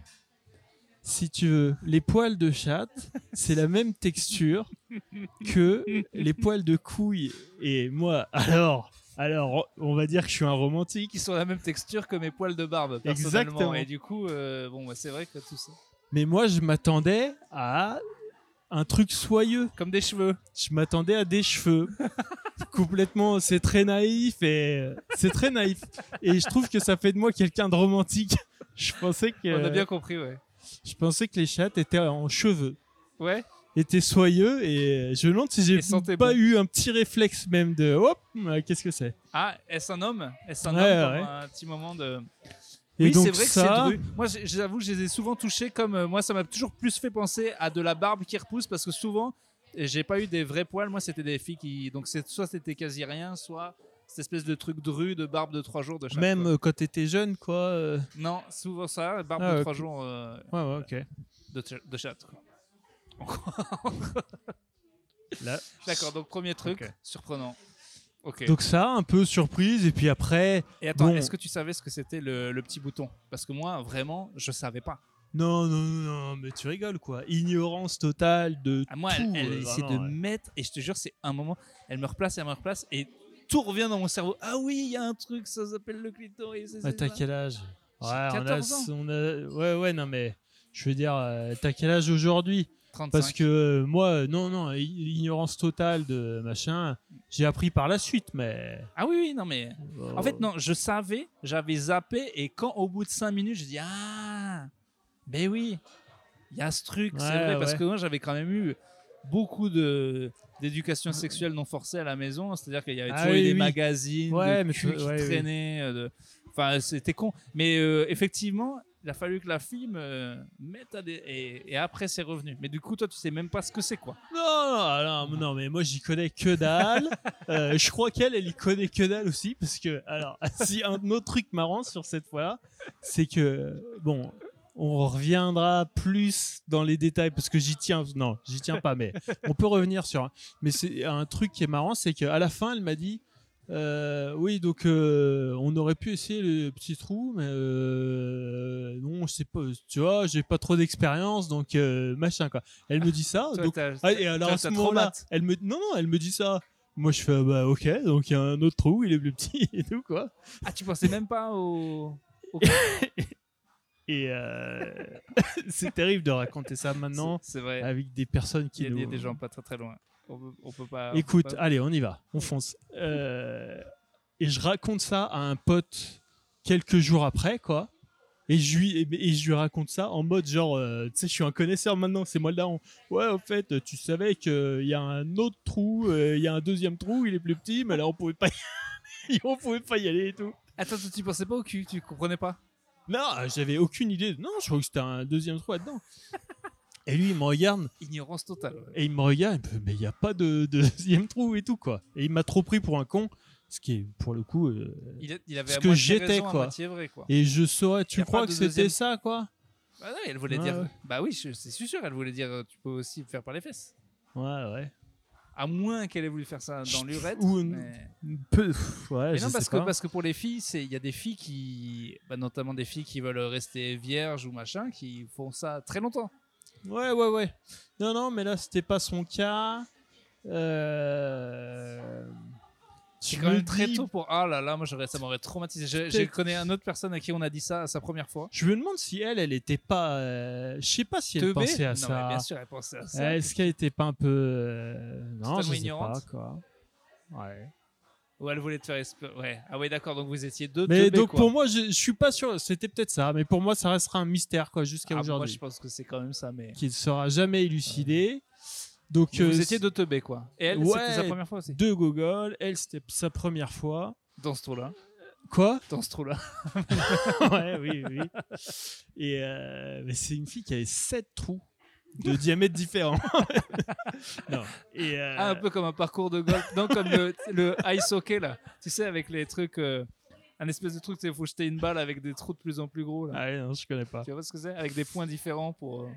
Speaker 2: Si tu veux, les poils de chatte, c'est la même texture que les poils de couilles. Et moi, alors, alors, on va dire que je suis un romantique.
Speaker 3: Qui sont la même texture que mes poils de barbe, personnellement.
Speaker 2: Exactement.
Speaker 3: Et du coup, euh, bon, bah, c'est vrai que tout ça.
Speaker 2: Mais moi, je m'attendais à un truc soyeux.
Speaker 3: Comme des cheveux.
Speaker 2: Je m'attendais à des cheveux. Complètement, c'est très naïf et c'est très naïf. Et je trouve que ça fait de moi quelqu'un de romantique. Je pensais que
Speaker 3: On a bien compris, ouais.
Speaker 2: je pensais que les chattes étaient en cheveux,
Speaker 3: Ouais.
Speaker 2: étaient soyeux et je me demande si j'ai pas
Speaker 3: bon.
Speaker 2: eu un petit réflexe même de hop, euh, qu'est-ce que c'est?
Speaker 3: Ah, est-ce un homme? Est-ce un
Speaker 2: Ouais,
Speaker 3: homme
Speaker 2: ouais.
Speaker 3: un petit moment de.
Speaker 2: Et
Speaker 3: oui, c'est vrai que c'est dru. Moi, j'avoue, je les ai souvent touchés comme. euh, moi, ça m'a toujours plus fait penser à de la barbe qui repousse parce que souvent, j'ai pas eu des vrais poils. Moi, c'était des filles qui. Donc, soit c'était quasi rien, soit cette espèce de truc dru de barbe de trois jours de chatte.
Speaker 2: même euh, quand t'étais jeune, quoi. euh,
Speaker 3: Non, souvent ça, barbe
Speaker 2: Ah,
Speaker 3: de
Speaker 2: ok.
Speaker 3: trois jours euh,
Speaker 2: Ouais, ouais, ok.
Speaker 3: de, de chatte. D'accord, donc premier truc, surprenant.
Speaker 2: Donc ça, un peu surprise et puis après,
Speaker 3: Et attends,
Speaker 2: bon.
Speaker 3: est-ce que tu savais ce que c'était le, le petit bouton? Parce que moi, vraiment, je savais pas.
Speaker 2: non, non, non, non, mais tu rigoles quoi. Ignorance totale de
Speaker 3: Ah, moi,
Speaker 2: tout.
Speaker 3: elle, elle
Speaker 2: euh,
Speaker 3: essaie de
Speaker 2: ouais.
Speaker 3: mettre, et je te jure, c'est un moment, elle me replace, elle me replace, et tout revient dans mon cerveau. Ah oui, il y a un truc, ça s'appelle le clitoris. c'est
Speaker 2: t'as quel âge? Ouais, on a,
Speaker 3: 14 ans.
Speaker 2: on a- ouais, ouais, non mais je veux dire, euh, t'as quel âge aujourd'hui?
Speaker 3: 35.
Speaker 2: Parce que euh, moi, euh, non, non, ignorance totale de machin. J'ai appris par la suite, mais.
Speaker 3: Ah oui, oui, non, mais. En
Speaker 2: euh,
Speaker 3: fait, non, je savais, j'avais zappé, et quand au bout de 5 minutes, je dis Ah, ben oui, il y a ce truc, c'est
Speaker 2: Ouais,
Speaker 3: vrai, parce que moi, j'avais quand même eu beaucoup de d'éducation sexuelle non forcée à la maison, c'est-à-dire qu'il y avait
Speaker 2: Ah
Speaker 3: toujours eu des
Speaker 2: oui.
Speaker 3: magazines
Speaker 2: Ouais,
Speaker 3: de
Speaker 2: mais
Speaker 3: qui traînaient, de- enfin c'était con, mais euh, effectivement, il a fallu que la fille me mette à des et, et après c'est revenu. Mais du coup, toi, tu sais même pas ce que c'est quoi.
Speaker 2: Non, non, non, non, mais moi j'y connais que dalle. Euh, je crois qu'elle, elle y connaît que dalle aussi, parce que, alors, si un autre truc marrant sur cette fois-là, c'est que, bon, on reviendra plus dans les détails, parce que j'y tiens, non, j'y tiens pas, mais on peut revenir sur. Mais c'est un truc qui est marrant, c'est qu'à la fin, elle m'a dit. Euh, oui, donc euh, on aurait pu essayer le petit trou, mais euh, non, je sais pas, tu vois, j'ai pas trop d'expérience, donc machin quoi. Elle me dit ça, donc ah, et alors à ce moment-là,
Speaker 3: hâte.
Speaker 2: elle me non non, elle me dit ça. Moi je fais ah bah ok, donc il y a un autre trou, il est plus petit et tout quoi.
Speaker 3: Ah, tu pensais même pas au. au-
Speaker 2: Et c'est terrible de raconter ça maintenant
Speaker 3: C'est c'est vrai.
Speaker 2: avec des personnes qui
Speaker 3: il y a
Speaker 2: nous-
Speaker 3: des gens pas très très loin. On peut, on peut pas. on peut
Speaker 2: Écoute,
Speaker 3: pas-
Speaker 2: allez, on y va, on fonce. Euh, et je raconte ça à un pote quelques jours après, quoi. Et je lui, et, je lui raconte ça en mode genre, euh, tu sais, je suis un connaisseur maintenant, c'est moi le daron. Ouais, au fait, tu savais qu'il y a un autre trou, euh, il y a un deuxième trou, il est plus petit, mais là on pouvait pas y... on pouvait pas y aller et tout.
Speaker 3: Attends, toi, tu pensais pas au cul, tu comprenais pas?
Speaker 2: Non, j'avais aucune idée. Non, je crois que c'était un deuxième trou là-dedans. Et lui, il me regarde,
Speaker 3: Ignorance totale.
Speaker 2: Et il me regarde, il me fait, mais il n'y a pas de, de deuxième trou et tout, quoi. Et il m'a trop pris pour un con, ce qui est, pour le coup. euh,
Speaker 3: Il, a- il avait
Speaker 2: Ce que j'étais, quoi. Et je saurais, tu crois que c'était
Speaker 3: deuxième-
Speaker 2: ça, quoi?
Speaker 3: Bah non, elle voulait
Speaker 2: Ouais,
Speaker 3: dire.
Speaker 2: ouais.
Speaker 3: Bah oui, c'est sûr, elle voulait dire euh, tu peux aussi faire par les fesses.
Speaker 2: Ouais, ouais.
Speaker 3: À moins qu'elle ait voulu faire ça dans l'urètre.
Speaker 2: Ou-
Speaker 3: mais...
Speaker 2: Peu, ouais,
Speaker 3: Mais
Speaker 2: je
Speaker 3: non,
Speaker 2: sais
Speaker 3: parce que,
Speaker 2: pas.
Speaker 3: parce que pour les filles, c'est- il y a des filles qui. bah, notamment des filles qui veulent rester vierges ou machin, qui font ça très longtemps.
Speaker 2: Ouais, ouais, ouais. Non, non, mais là, c'était pas son cas. Euh...
Speaker 3: C'est quand
Speaker 2: me
Speaker 3: même très
Speaker 2: dis-
Speaker 3: tôt pour. Ah là là, moi j'aurais- ça m'aurait traumatisé. Je, connais un autre personne à qui on a dit ça à sa première fois.
Speaker 2: Je me demande si elle, elle était pas. euh, Je sais pas si elle
Speaker 3: Teubée
Speaker 2: pensait à
Speaker 3: Non,
Speaker 2: ça.
Speaker 3: bien sûr, elle pensait à ça.
Speaker 2: Est-ce qu'elle était pas un peu. euh, Non, je sais
Speaker 3: ignorante
Speaker 2: pas, quoi. Ouais.
Speaker 3: Ou elle voulait te faire. espé- Ouais. Ah ouais, d'accord, donc vous étiez deux
Speaker 2: Mais
Speaker 3: teubés,
Speaker 2: donc
Speaker 3: quoi.
Speaker 2: pour moi, je, je suis pas sûr. C'était peut-être ça, mais pour moi, ça restera un mystère quoi jusqu'à
Speaker 3: Ah, moi
Speaker 2: aujourd'hui,
Speaker 3: je pense que c'est quand même ça, mais.
Speaker 2: qui ne sera jamais élucidé. Donc
Speaker 3: vous
Speaker 2: euh,
Speaker 3: étiez deux teubés, quoi. Et elle,
Speaker 2: Ouais.
Speaker 3: c'était sa première fois aussi.
Speaker 2: deux Gogol. Elle, c'était sa première fois.
Speaker 3: Dans ce trou-là.
Speaker 2: Quoi?
Speaker 3: Dans ce trou-là.
Speaker 2: Ouais, oui, oui. Et euh, c'est une fille qui avait sept trous de diamètre différents. non. Et euh,
Speaker 3: Ah, un peu comme un parcours de golf. Non, comme le, le ice hockey, là. Tu sais, avec les trucs. euh, un espèce de truc, il faut jeter une balle avec des trous de plus en plus gros, là.
Speaker 2: ah ouais, non, je connais pas.
Speaker 3: Tu vois ce que c'est? Avec des points différents pour. euh,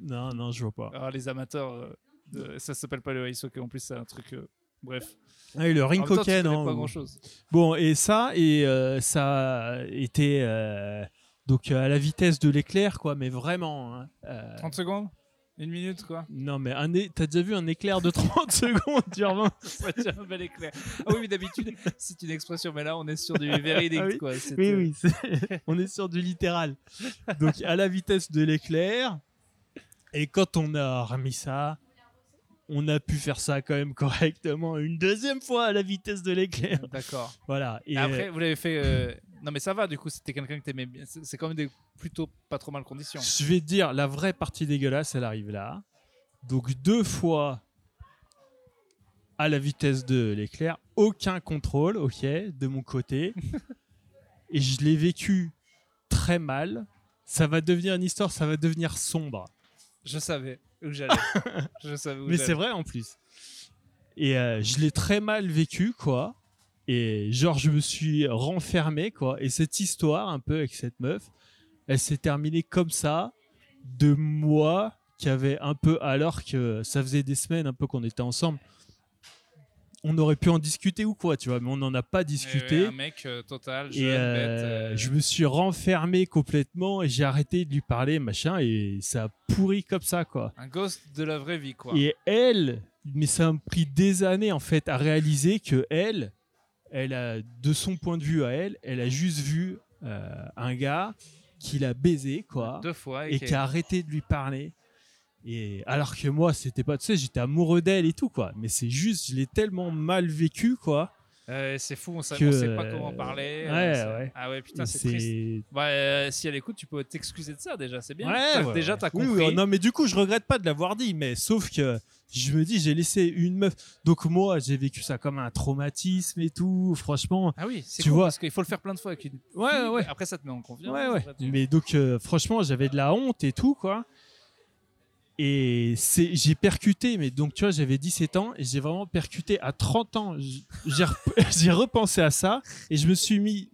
Speaker 2: Non, non, je vois pas.
Speaker 3: Alors, les amateurs, euh, de- ça s'appelle pas le ice hockey. En plus, c'est un truc. euh, bref.
Speaker 2: Ah, et le ring hockey, non.
Speaker 3: pas grand chose.
Speaker 2: Bon, et ça, et euh, ça a été euh, donc à la vitesse de l'éclair, quoi, mais vraiment. hein, euh,
Speaker 3: 30 secondes? Une minute, quoi
Speaker 2: non, mais un é- t'as déjà vu un éclair de 30 secondes,
Speaker 3: Ça tient un bel éclair. Ah oui, mais d'habitude, c'est une expression, mais là, on est sur du véridique,
Speaker 2: Ah oui
Speaker 3: quoi. C'est,
Speaker 2: Oui, oui, c'est- on est sur du littéral. Donc à la vitesse de l'éclair. Et quand on a remis ça, on a pu faire ça quand même correctement une deuxième fois à la vitesse de l'éclair.
Speaker 3: D'accord.
Speaker 2: Voilà. Et
Speaker 3: Et après, vous l'avez fait. euh, Non, mais ça va, du coup, c'était quelqu'un que t'aimais bien. C'est quand même des plutôt pas trop mal conditions.
Speaker 2: Je vais te dire, la vraie partie dégueulasse, elle arrive là. Donc deux fois à la vitesse de l'éclair, aucun contrôle, ok, de mon côté. Et je l'ai vécu très mal. Ça va devenir une histoire, ça va devenir sombre.
Speaker 3: Je savais où j'allais. je savais où
Speaker 2: Mais c'est vrai en plus. Et euh, je l'ai très mal vécu, quoi. Et genre, je me suis renfermé, quoi. Et cette histoire, un peu avec cette meuf, elle s'est terminée comme ça, de moi qui avait un peu, alors que ça faisait des semaines un peu qu'on était ensemble. On aurait pu en discuter ou quoi, tu vois, mais on n'en a pas discuté.
Speaker 3: ouais, un mec euh, total, jeune,
Speaker 2: Et
Speaker 3: bête.
Speaker 2: euh,
Speaker 3: euh,
Speaker 2: je me suis renfermé complètement et j'ai arrêté de lui parler, machin, et ça a pourri comme ça, quoi.
Speaker 3: Un ghost de la vraie vie, quoi.
Speaker 2: Et elle, mais ça m'a pris des années en fait à réaliser que elle, elle a, de son point de vue à elle, elle a juste vu euh, un gars qui l'a baisé quoi,
Speaker 3: Deux fois.
Speaker 2: et
Speaker 3: qui-
Speaker 2: qui a arrêté de lui parler. Et alors que moi, c'était pas, tu sais, j'étais amoureux d'elle et tout quoi, mais c'est juste, je l'ai tellement mal vécu quoi.
Speaker 3: Euh, c'est fou, on on sait pas
Speaker 2: euh,
Speaker 3: comment parler.
Speaker 2: ouais,
Speaker 3: euh,
Speaker 2: ouais.
Speaker 3: Ah ouais, putain, c'est triste. Bah, euh, si elle écoute, tu peux t'excuser de ça déjà, c'est bien.
Speaker 2: Ouais,
Speaker 3: déjà, t'as compris.
Speaker 2: oui, non, mais du coup, je regrette pas de l'avoir dit, mais sauf que je me dis, j'ai laissé une meuf. Donc moi, j'ai vécu ça comme un traumatisme et tout. Franchement,
Speaker 3: Ah oui, c'est
Speaker 2: Tu
Speaker 3: cool,
Speaker 2: vois.
Speaker 3: parce qu'il faut le faire plein de fois avec une.
Speaker 2: Ouais, ouais.
Speaker 3: Après, ça te met en confiance.
Speaker 2: Ouais, ouais. Mais donc, euh, franchement, j'avais de la honte et tout, quoi. Et c'est, j'ai percuté, mais donc, tu vois, j'avais 17 ans et j'ai vraiment percuté à 30 ans. J'ai, rep- j'ai repensé à ça et je me suis mis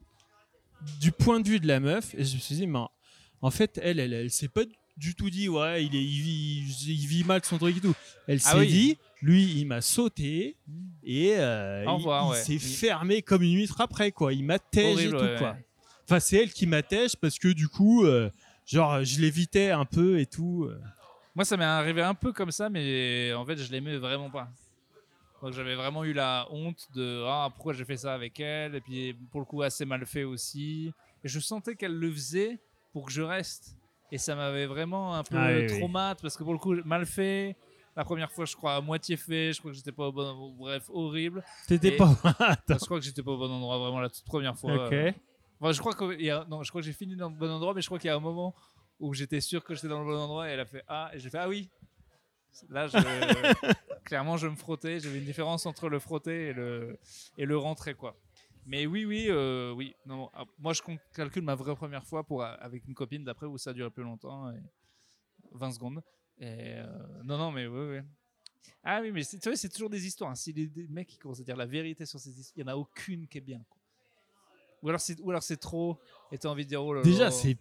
Speaker 2: du point de vue de la meuf et je me suis dit, mais en- fait, elle, elle, elle s'est pas du tout dit, ouais, il, est, il, vit, il vit mal son truc et tout. Elle
Speaker 3: Ah
Speaker 2: s'est
Speaker 3: oui.
Speaker 2: dit, lui, il m'a sauté et euh, il, s'est fermé comme une huître après, quoi. Il m'attège et tout,
Speaker 3: ouais,
Speaker 2: quoi. Enfin, c'est elle qui m'attège parce que du coup, euh, genre, je l'évitais un peu et tout. euh.
Speaker 3: Moi, ça m'est arrivé un peu comme ça, mais en fait, je l'aimais vraiment pas. Donc, j'avais vraiment eu la honte de ah, pourquoi j'ai fait ça avec elle, et puis pour le coup, assez mal fait aussi. Et je sentais qu'elle le faisait pour que je reste. Et ça m'avait vraiment un peu
Speaker 2: Ah oui,
Speaker 3: traumate, parce que pour le coup, mal fait. La première fois, je crois, à moitié fait. Je crois que j'étais pas au bon. Bref, horrible.
Speaker 2: T'étais pas.
Speaker 3: je crois que j'étais pas au bon endroit, vraiment, la toute première fois.
Speaker 2: ok.
Speaker 3: euh, Enfin, je crois que a- non, je crois que j'ai fini dans le bon endroit, mais je crois qu'il y a un moment où j'étais sûr que j'étais dans le bon endroit et elle a fait ah et j'ai fait ah oui. Là, je- clairement, je me frottais. J'avais une différence entre le frotter et le et le rentrer quoi. Mais oui, oui, euh, oui. Non, ah, moi, je calcule ma vraie première fois pour avec une copine d'après où ça duré plus longtemps, et 20 secondes. Et euh, non, non, mais oui, oui. Ah oui, mais c'est- tu vois, c'est toujours des histoires. hein. Si les, mecs qui commencent à dire la vérité sur ces histoires, il n'y en a aucune qui est bien. quoi. Ou alors c'est ou alors c'est trop et t'as envie de dire oh là là.
Speaker 2: Déjà, c'est.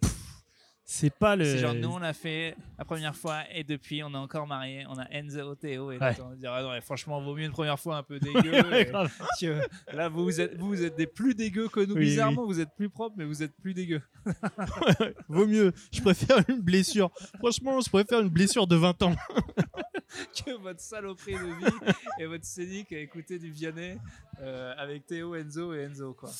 Speaker 2: C'est pas le.
Speaker 3: C'est genre nous on l'a fait la première fois et depuis on est encore mariés, on a Enzo Théo et là,
Speaker 2: Ouais.
Speaker 3: de dire ah non mais franchement vaut mieux une première fois un peu dégueu.
Speaker 2: Ouais,
Speaker 3: que là vous, vous êtes vous, vous êtes des plus dégueux que nous
Speaker 2: Oui,
Speaker 3: bizarrement vous êtes plus propres mais vous êtes plus dégueux.
Speaker 2: Vaut mieux. Je préfère une blessure. Franchement, je préfère une blessure de 20 ans.
Speaker 3: que votre saloperie de vie et votre scénique à écouter du Vianney euh, avec Théo, Enzo et Enzo quoi.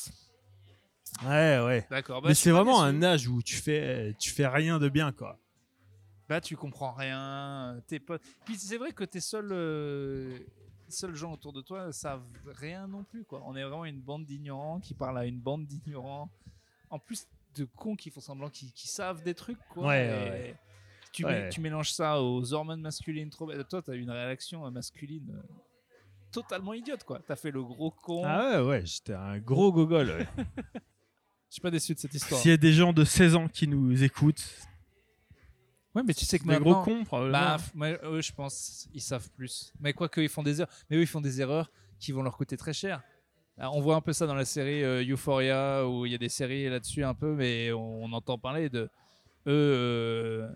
Speaker 2: Ouais, ouais.
Speaker 3: D'accord. bah,
Speaker 2: Mais c'est vraiment un âge où tu fais, tu fais rien de bien, quoi.
Speaker 3: Bah, tu comprends rien. Tes potes. Puis c'est vrai que tes seuls, euh, seuls gens autour de toi savent rien non plus. Quoi. On est vraiment une bande d'ignorants qui parlent à une bande d'ignorants. En plus de cons qui font semblant qu'ils savent des trucs. Quoi.
Speaker 2: Ouais,
Speaker 3: Et
Speaker 2: ouais.
Speaker 3: Tu,
Speaker 2: Ouais.
Speaker 3: mets- tu mélanges ça aux hormones masculines trop. bah, Toi, tu as une réaction euh, masculine euh, totalement idiote. quoi. Tu as fait le gros con.
Speaker 2: Ah ouais, ouais, j'étais un gros gogol. ouais.
Speaker 3: Je suis pas déçu de cette histoire.
Speaker 2: S'il y a des gens de 16 ans qui nous écoutent,
Speaker 3: Ouais, mais tu sais que
Speaker 2: des gros cons, probablement.
Speaker 3: Bah, moi, eux, je pense, ils savent plus. Mais quoi qu'ils font des erreurs, mais eux, ils font des erreurs qui vont leur coûter très cher. Alors, on voit un peu ça dans la série euh, Euphoria, où il y a des séries là-dessus un peu, mais on, on entend parler de eux. euh,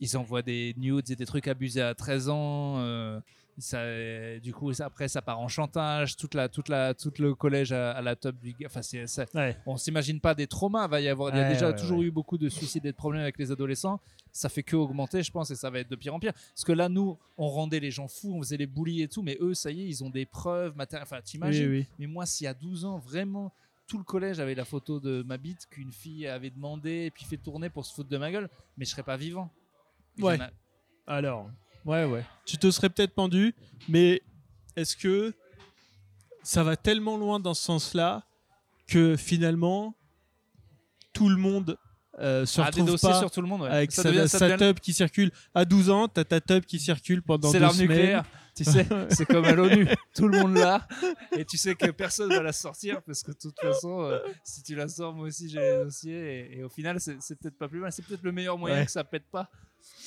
Speaker 3: ils envoient des nudes et des trucs abusés à 13 ans. euh, ça, du coup, après, ça part en chantage. Toute la, toute la, tout le collège à, à la top du. Enfin, c'est, ça-
Speaker 2: Ouais.
Speaker 3: on s'imagine pas des traumas. Va y avoir, il y a
Speaker 2: Ouais,
Speaker 3: déjà
Speaker 2: ouais,
Speaker 3: toujours eu beaucoup de suicides et de problèmes avec les adolescents. Ça fait que augmenter, je pense, et ça va être de pire en pire. Parce que là, nous, on rendait les gens fous, on faisait les bullies et tout, mais eux, ça y est, ils ont des preuves matérielles. Enfin, t'imagines?
Speaker 2: Oui.
Speaker 3: mais moi, s'il y a 12 ans, vraiment, tout le collège avait la photo de ma bite qu'une fille avait demandé et puis fait tourner pour se foutre de ma gueule, mais je serais pas vivant.
Speaker 2: Ouais.
Speaker 3: a-
Speaker 2: Alors, ouais, ouais. Tu te serais peut-être pendu, mais est-ce que ça va tellement loin dans ce sens-là que finalement tout le monde euh, se
Speaker 3: Ah,
Speaker 2: retrouve pas
Speaker 3: sur tout le monde, ouais.
Speaker 2: avec
Speaker 3: Ça
Speaker 2: sa,
Speaker 3: devient- ça
Speaker 2: sa
Speaker 3: devient-
Speaker 2: tub qui circule à 12 ans, t'as ta tub qui circule pendant
Speaker 3: C'est l'arme nucléaire, tu sais, c'est comme à l'ONU, tout le monde l'a, et tu sais que personne va la sortir parce que de toute façon, euh, si tu la sors, moi aussi j'ai les dossiers, et, et au final, c'est c'est peut-être pas plus mal, c'est peut-être le meilleur moyen
Speaker 2: Ouais.
Speaker 3: que ça pète pas.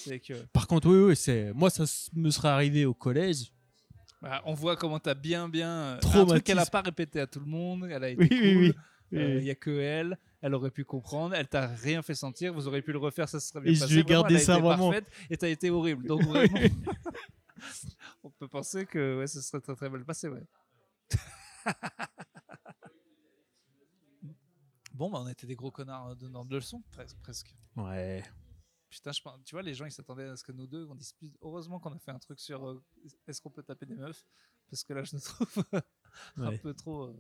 Speaker 3: Que
Speaker 2: Par contre, oui, oui, c'est moi ça me serait arrivé au collège.
Speaker 3: bah, on voit comment t'as bien, bien. euh, un truc qu'elle a pas répété à tout le monde, elle a été
Speaker 2: Oui,
Speaker 3: cool.
Speaker 2: oui, oui.
Speaker 3: Il
Speaker 2: Oui,
Speaker 3: n'y a que elle. Elle aurait pu comprendre. Elle t'a rien fait sentir. Vous aurez pu le refaire. Ça se serait bien
Speaker 2: Et je
Speaker 3: passé.
Speaker 2: vais garder ça vraiment.
Speaker 3: parfaite et t'as été horrible. Donc vraiment, on peut penser que ouais, ça serait très très mal passé. Ouais. bon, bah, on était des gros connards euh, donnant de leçons, presque.
Speaker 2: Ouais.
Speaker 3: Putain, je pense, tu vois, les gens ils s'attendaient à ce que nous deux on dispute. Heureusement qu'on a fait un truc sur euh, est-ce qu'on peut taper des meufs? Parce que là je nous trouve un
Speaker 2: Ouais.
Speaker 3: peu trop. euh,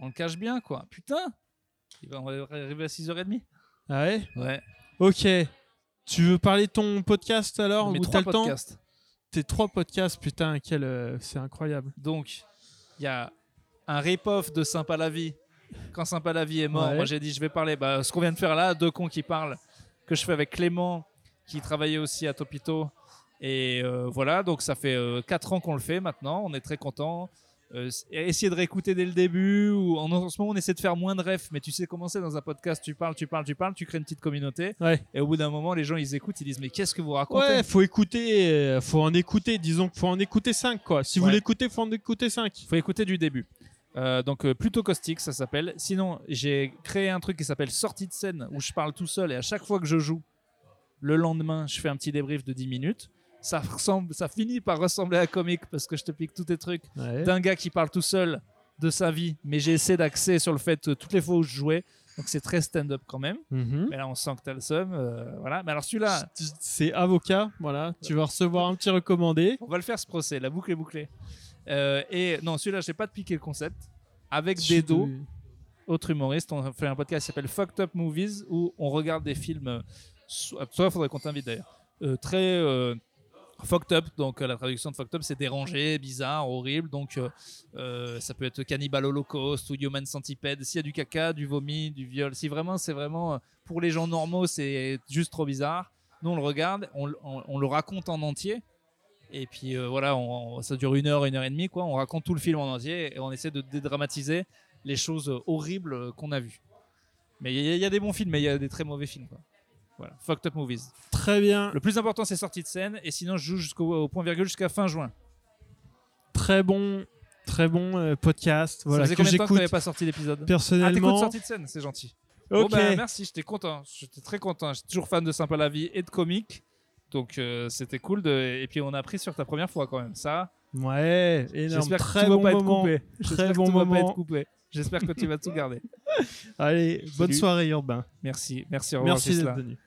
Speaker 3: On le cache bien quoi. Putain Il va- On va arriver à 6h30.
Speaker 2: Ah ouais?
Speaker 3: Ouais.
Speaker 2: Ok. Tu veux parler de ton podcast alors
Speaker 3: Mes
Speaker 2: ou
Speaker 3: trois
Speaker 2: le temps? Tes trois podcasts, putain, quel, euh, c'est incroyable.
Speaker 3: Donc, il y a un rip-off de Sympa la vie. Quand Sympa la vie est mort,
Speaker 2: Ouais.
Speaker 3: moi j'ai dit je vais parler. Bah, ce qu'on vient de faire là, deux cons qui parlent, que je fais avec Clément, qui travaillait aussi à Topito. Et euh, voilà, donc ça fait 4 ans qu'on le fait maintenant. On est très contents. Euh, essayer de réécouter dès le début. Ou en, en ce moment, on essaie de faire moins de refs. Mais tu sais comment c'est dans un podcast tu parles, tu parles, tu parles, tu crées une petite communauté.
Speaker 2: Ouais.
Speaker 3: Et au bout d'un moment, les gens ils écoutent, ils disent Mais qu'est-ce que vous racontez?
Speaker 2: Ouais, faut écouter, euh, faut en écouter, disons qu'il faut en écouter 5 quoi. Si vous l'écoutez, faut en écouter 5.
Speaker 3: faut écouter du début. Euh, donc euh, plutôt caustique, ça s'appelle. Sinon, j'ai créé un truc qui s'appelle sortie de scène où je parle tout seul et à chaque fois que je joue, le lendemain, je fais un petit débrief de 10 minutes. Ça ressemble, ça finit par ressembler à un comique parce que je te pique tous tes trucs
Speaker 2: Ouais.
Speaker 3: d'un gars qui parle tout seul de sa vie, mais j'ai essayé d'axer sur le fait euh, toutes les fois où je jouais. Donc c'est très stand-up quand même.
Speaker 2: Mhm.
Speaker 3: Mais là, on sent que t'as le seum. euh, voilà. Mais alors celui-là,
Speaker 2: C'est avocat, voilà. Tu vas recevoir un petit recommandé.
Speaker 3: On va le faire ce procès, la boucle est bouclée. Euh, et non, celui-là, je n'ai pas de piqué le concept. Avec Dedo,
Speaker 2: te-
Speaker 3: autre humoriste, on fait un podcast qui s'appelle Fucked Up Movies où on regarde des films. euh, so- Toi, il faudrait qu'on t'invite d'ailleurs. euh, très euh, fucked up, donc euh, la traduction de fucked up, c'est dérangé, bizarre, horrible. Donc euh, euh, ça peut être Cannibal Holocaust ou Human Centipede. S'il y a du caca, du vomi, du viol, si vraiment c'est vraiment euh, pour les gens normaux, c'est juste trop bizarre. Nous, on le regarde, on, on- on le raconte en entier. Et puis euh, voilà, on- ça dure une heure, une heure et demie, quoi. On raconte tout le film en entier et on essaie de dédramatiser les choses horribles qu'on a vues. Mais il y, a- il y a des bons films, mais il y a des très mauvais films, quoi. Voilà, fucked up movies.
Speaker 2: Très bien,
Speaker 3: Le plus important, c'est sortie de scène, et sinon, je joue jusqu'au au point virgule jusqu'à fin juin.
Speaker 2: très bon, très bon euh, podcast.
Speaker 3: ça
Speaker 2: Voilà
Speaker 3: faisait
Speaker 2: que
Speaker 3: combien de temps que pas sorti l'épisode? Ah, t'écoutes
Speaker 2: personnellement.
Speaker 3: sortie de scène, c'est gentil.
Speaker 2: ok.
Speaker 3: Bon, bah, merci, j'étais content. J'étais très content. J'étais toujours fan de Sympa la vie et de comics. Donc, euh, c'était cool. De... Et puis, on a appris sur ta première fois quand même. Ça,
Speaker 2: Ouais, énorme.
Speaker 3: j'espère que va
Speaker 2: bon
Speaker 3: pas être
Speaker 2: moment.
Speaker 3: coupé.
Speaker 2: Très
Speaker 3: que
Speaker 2: bon
Speaker 3: tout va pas
Speaker 2: moment.
Speaker 3: être coupé. J'espère que tu vas tout garder.
Speaker 2: Allez, bonne
Speaker 3: Salut.
Speaker 2: soirée Urbain.
Speaker 3: Merci, merci, au revoir,
Speaker 2: Merci d'être venu.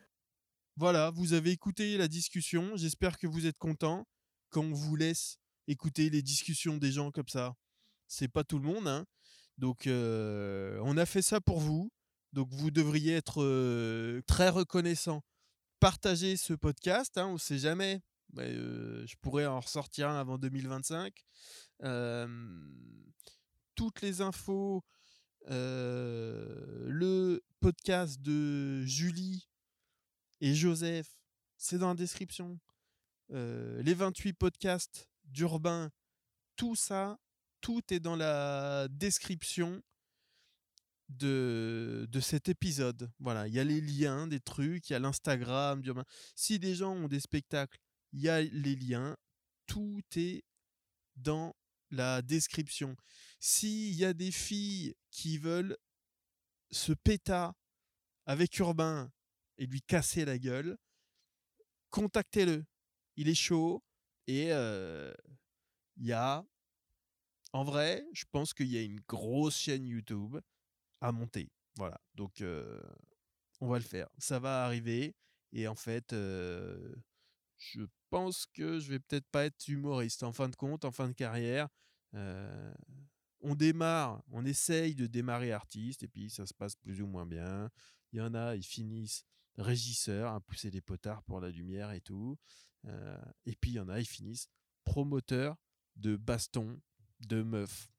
Speaker 1: Voilà, vous avez écouté la discussion. J'espère que vous êtes contents quand on vous laisse écouter les discussions des gens comme ça. C'est pas tout le monde, hein. Donc, euh, on a fait ça pour vous. Donc, vous devriez être euh, très reconnaissant. Partagez ce podcast, hein, on ne sait jamais. Mais, je pourrais en ressortir un avant 2025. Euh, toutes les infos, le podcast de Julie et Joseph, c'est dans la description. Les 28 podcasts d'Urbain, tout ça, tout est dans la description de, de cet épisode. Voilà, il y a les liens, des trucs, il y a l'Instagram d'Urbain. Si des gens ont des spectacles, il y a les liens. Tout est dans la description. S'il y a des filles qui veulent se péta avec Urbain et lui casser la gueule, contactez-le. Il est chaud et euh, il y a, en vrai, je pense qu'il y a une grosse chaîne YouTube à monter. Voilà, donc on va le faire. Ça va arriver et en fait, je pense que je vais peut-être pas être humoriste en fin de compte, en fin de carrière. On démarre, on essaye de démarrer artiste et puis ça se passe plus ou moins bien. Il y en a, ils finissent régisseurs, à pousser des potards pour la lumière et tout. Et puis il y en a, ils finissent promoteurs de baston de meufs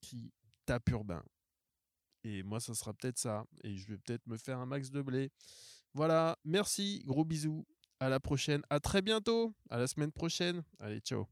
Speaker 1: qui tapent urbain. Et moi, ça sera peut-être ça. Et je vais peut-être me faire un max de blé. Voilà, merci, gros bisous. À la prochaine, à très bientôt, à la semaine prochaine. Allez, ciao.